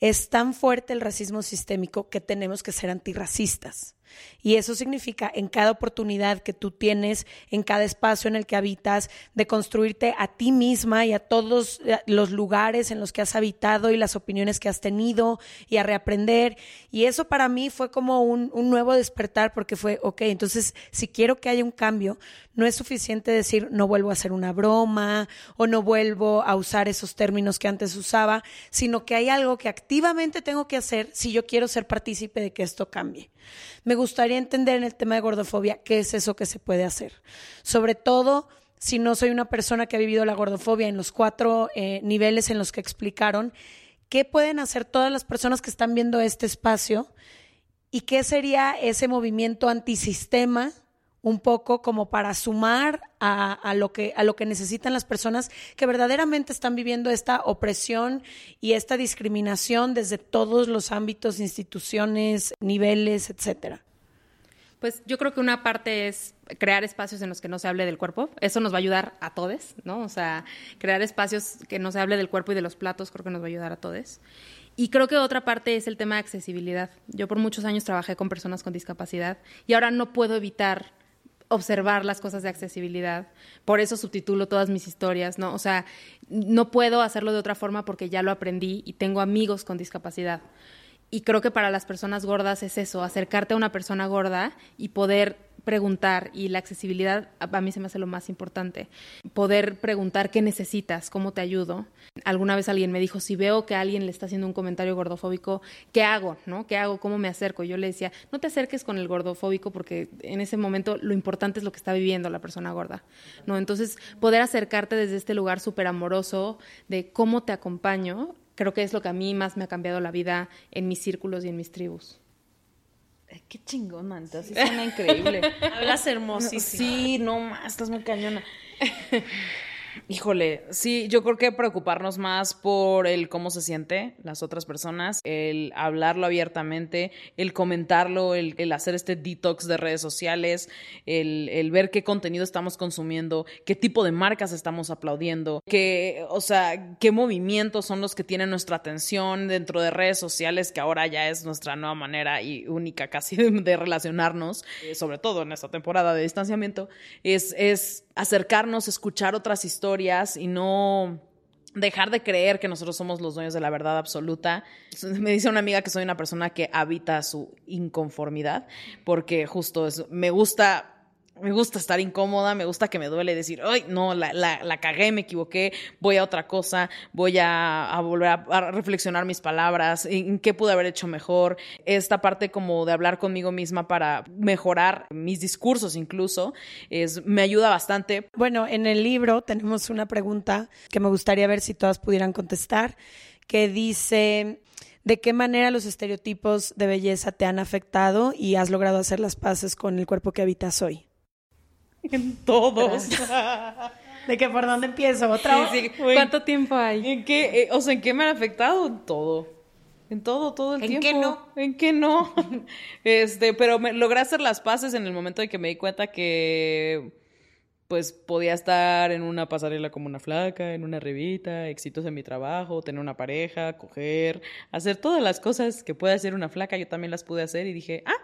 Es tan fuerte el racismo sistémico que tenemos que ser antirracistas. Y eso significa en cada oportunidad que tú tienes, en cada espacio en el que habitas, de construirte a ti misma y a todos eh, los lugares en los que has habitado y las opiniones que has tenido y a reaprender. Y eso para mí fue como un, un nuevo despertar porque fue, ok, entonces si quiero que haya un cambio, no es suficiente decir no vuelvo a hacer una broma o no vuelvo a usar esos términos que antes usaba, sino que hay algo que activamente tengo que hacer si yo quiero ser partícipe de que esto cambie. Me gustaría entender en el tema de gordofobia qué es eso que se puede hacer. Sobre todo si no soy una persona que ha vivido la gordofobia en los cuatro eh, niveles en los que explicaron, ¿qué pueden hacer todas las personas que están viendo este espacio? ¿Y qué sería ese movimiento antisistema? un poco como para sumar a, lo que, a lo que necesitan las personas que verdaderamente están viviendo esta opresión y esta discriminación desde todos los ámbitos, instituciones, niveles, etcétera. Pues yo creo que una parte es crear espacios en los que no se hable del cuerpo. Eso nos va a ayudar a todos, ¿no? O sea, crear espacios que no se hable del cuerpo y de los platos creo que nos va a ayudar a todos. Y creo que otra parte es el tema de accesibilidad. Yo por muchos años trabajé con personas con discapacidad y ahora no puedo evitar observar las cosas de accesibilidad. Por eso subtitulo todas mis historias, ¿no? O sea, no puedo hacerlo de otra forma porque ya lo aprendí y tengo amigos con discapacidad. Y creo que para las personas gordas es eso, acercarte a una persona gorda y poder preguntar y la accesibilidad a mí se me hace lo más importante. Poder preguntar qué necesitas, cómo te ayudo. Alguna vez alguien me dijo, si veo que alguien le está haciendo un comentario gordofóbico, ¿qué hago? ¿No? ¿Qué hago? ¿Cómo me acerco? Yo le decía, no te acerques con el gordofóbico porque en ese momento lo importante es lo que está viviendo la persona gorda. ¿No? Entonces, poder acercarte desde este lugar súper amoroso de cómo te acompaño, creo que es lo que a mí más me ha cambiado la vida en mis círculos y en mis tribus. Qué chingón, manta. Sí, suena increíble. Hablas hermosísimo. Sí, no más, estás muy cañona. Híjole, sí, yo creo que preocuparnos más por el cómo se siente las otras personas, el hablarlo abiertamente, el comentarlo, el, hacer este detox de redes sociales, el, el, ver qué contenido estamos consumiendo, qué tipo de marcas estamos aplaudiendo, qué, o sea, qué movimientos son los que tienen nuestra atención dentro de redes sociales, que ahora ya es nuestra nueva manera y única casi de, de relacionarnos, eh, sobre todo en esta temporada de distanciamiento, es, es acercarnos, escuchar otras historias y no dejar de creer que nosotros somos los dueños de la verdad absoluta. Me dice una amiga que soy una persona que habita su inconformidad, porque justo es, me gusta me gusta estar incómoda, me gusta que me duele decir, ay, no, la, la, la cagué, me equivoqué, voy a otra cosa, voy a, a volver a, reflexionar mis palabras, en qué pude haber hecho mejor, esta parte como de hablar conmigo misma para mejorar mis discursos incluso, es, me ayuda bastante. Bueno, en el libro tenemos una pregunta que me gustaría ver si todas pudieran contestar, que dice... ¿De qué manera los estereotipos de belleza te han afectado y has logrado hacer las paces con el cuerpo que habitas hoy? En todos. ¿De qué por dónde empiezo? ¿Otra sí, sí. ¿Cuánto tiempo hay? ¿En qué, eh, o sea, ¿en qué me han afectado? En todo. En todo, todo el ¿En tiempo. qué no? ¿En qué no? este, pero me, logré hacer las paces en el momento en que me di cuenta que pues podía estar en una pasarela como una flaca, en una revista, éxitos en mi trabajo, tener una pareja, coger, hacer todas las cosas que puede hacer una flaca, yo también las pude hacer y dije, ah,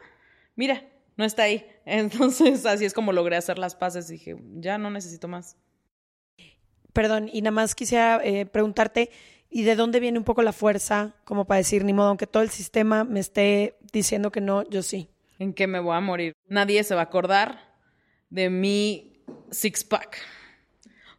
mira, no está ahí. Entonces, así es como logré hacer las paces. Dije, ya no necesito más. Perdón, y nada más quisiera eh, preguntarte, ¿y de dónde viene un poco la fuerza como para decir, ni modo, aunque todo el sistema me esté diciendo que no, yo sí? ¿En qué me voy a morir? Nadie se va a acordar de mi six-pack.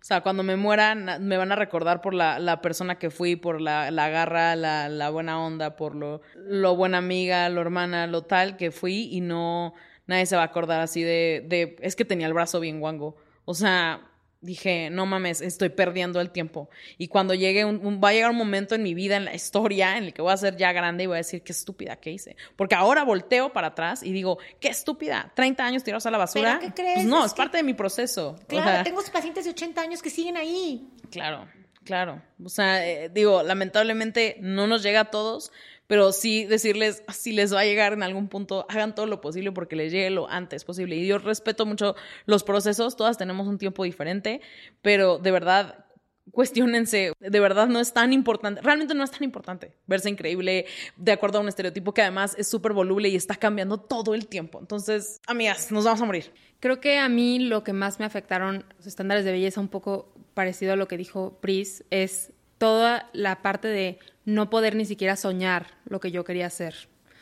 O sea, cuando me muera, na- me van a recordar por la, la persona que fui, por la, la garra, la, la buena onda, por lo, lo buena amiga, lo hermana, lo tal que fui y no, nadie se va a acordar así de, de, es que tenía el brazo bien guango. O sea, dije, no mames, estoy perdiendo el tiempo. Y cuando llegue, un, un- va a llegar un momento en mi vida, en la historia, en el que voy a ser ya grande y voy a decir, qué estúpida que hice. Porque ahora volteo para atrás y digo, qué estúpida, 30 años tirados a la basura. ¿Pero qué crees? Pues no, Es es, que- parte de mi proceso. O Claro, sea, tengo pacientes de 80 años que siguen ahí. Claro, claro. O sea, eh, digo, lamentablemente no nos llega a todos, pero sí decirles, si les va a llegar en algún punto, hagan todo lo posible porque les llegue lo antes posible. Y yo respeto mucho los procesos, todas tenemos un tiempo diferente, pero de verdad, cuestionense, de verdad no es tan importante, realmente no es tan importante verse increíble de acuerdo a un estereotipo que además es súper voluble y está cambiando todo el tiempo. Entonces, amigas, nos vamos a morir. Creo que a mí lo que más me afectaron los estándares de belleza, un poco parecido a lo que dijo Pris, es toda la parte de no poder ni siquiera soñar lo que yo quería hacer.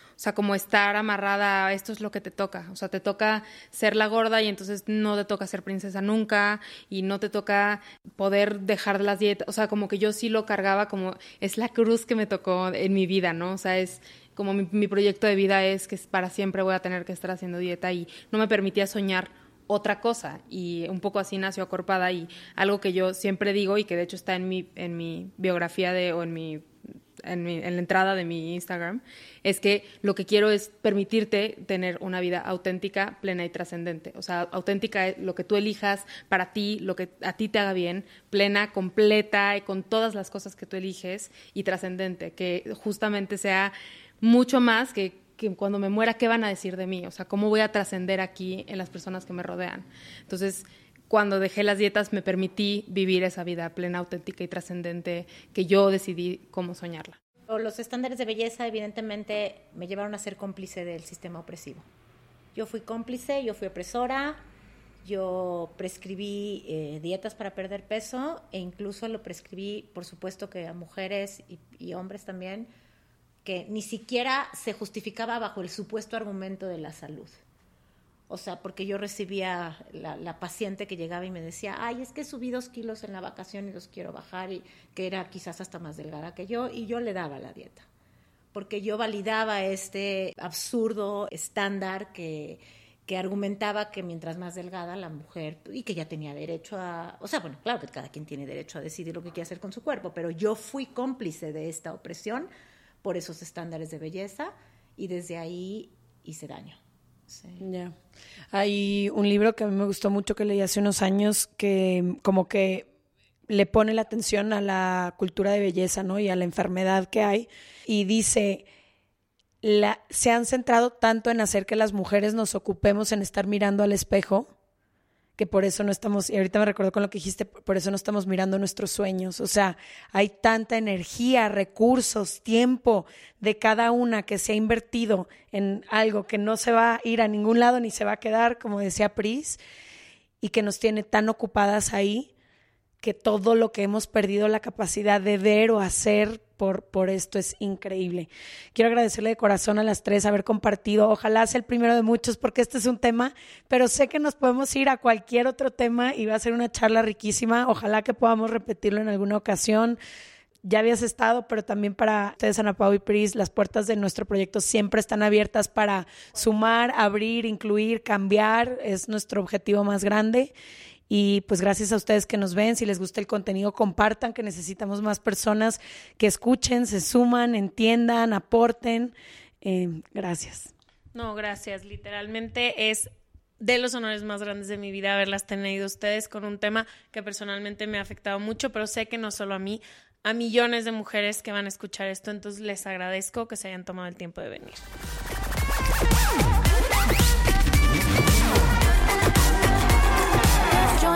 O sea, como estar amarrada a esto es lo que te toca. O sea, te toca ser la gorda y entonces no te toca ser princesa nunca y no te toca poder dejar las dietas. O sea, como que yo sí lo cargaba como es la cruz que me tocó en mi vida, ¿no? O sea, es como mi, mi proyecto de vida es que para siempre voy a tener que estar haciendo dieta y no me permitía soñar otra cosa y un poco así nació Acorpada y algo que yo siempre digo y que de hecho está en mi, en mi biografía de, o en mi, en mi- en la entrada de mi Instagram, es que lo que quiero es permitirte tener una vida auténtica, plena y trascendente. O sea, auténtica es lo que tú elijas para ti, lo que a ti te haga bien, plena, completa y con todas las cosas que tú eliges y trascendente, que justamente sea mucho más que, que cuando me muera, ¿qué van a decir de mí? O sea, ¿cómo voy a trascender aquí en las personas que me rodean? Entonces, cuando dejé las dietas, me permití vivir esa vida plena, auténtica y trascendente que yo decidí cómo soñarla. Los estándares de belleza, evidentemente, me llevaron a ser cómplice del sistema opresivo. Yo fui cómplice, yo fui opresora, yo prescribí eh, dietas para perder peso e incluso lo prescribí, por supuesto, que a mujeres y, y hombres también, que ni siquiera se justificaba bajo el supuesto argumento de la salud. O sea, porque yo recibía la, la paciente que llegaba y me decía, ay, es que subí dos kilos en la vacación y los quiero bajar, y que era quizás hasta más delgada que yo, y yo le daba la dieta. Porque yo validaba este absurdo estándar que, que argumentaba que mientras más delgada la mujer, y que ya tenía derecho a, o sea, bueno, claro que cada quien tiene derecho a decidir lo que quiere hacer con su cuerpo, pero yo fui cómplice de esta opresión por esos estándares de belleza y desde ahí hice daño. Ya. Hay un libro que a mí me gustó mucho que leí hace unos años que como que le pone la atención a la cultura de belleza, ¿no? Y a la enfermedad que hay. Y dice, la, se han centrado tanto en hacer que las mujeres nos ocupemos en estar mirando al espejo, que por eso no estamos, y ahorita me recuerdo con lo que dijiste, por eso no estamos mirando nuestros sueños. O sea, hay tanta energía, recursos, tiempo de cada una que se ha invertido en algo que no se va a ir a ningún lado ni se va a quedar, como decía Pris, y que nos tiene tan ocupadas ahí que todo lo que hemos perdido la capacidad de ver o hacer por, por esto es increíble. Quiero agradecerle de corazón a las tres haber compartido. Ojalá sea el primero de muchos porque este es un tema, pero sé que nos podemos ir a cualquier otro tema y va a ser una charla riquísima. Ojalá que podamos repetirlo en alguna ocasión. Ya habías estado, pero también para ustedes, Ana Pau y Pris, las puertas de nuestro proyecto siempre están abiertas para sumar, abrir, incluir, cambiar. Es nuestro objetivo más grande. Y pues gracias a ustedes que nos ven, si les gusta el contenido, compartan, que necesitamos más personas que escuchen, se suman, entiendan, aporten. Eh, gracias. No, gracias. Literalmente es de los honores más grandes de mi vida haberlas tenido ustedes con un tema que personalmente me ha afectado mucho, pero sé que no solo a mí, a millones de mujeres que van a escuchar esto, entonces les agradezco que se hayan tomado el tiempo de venir.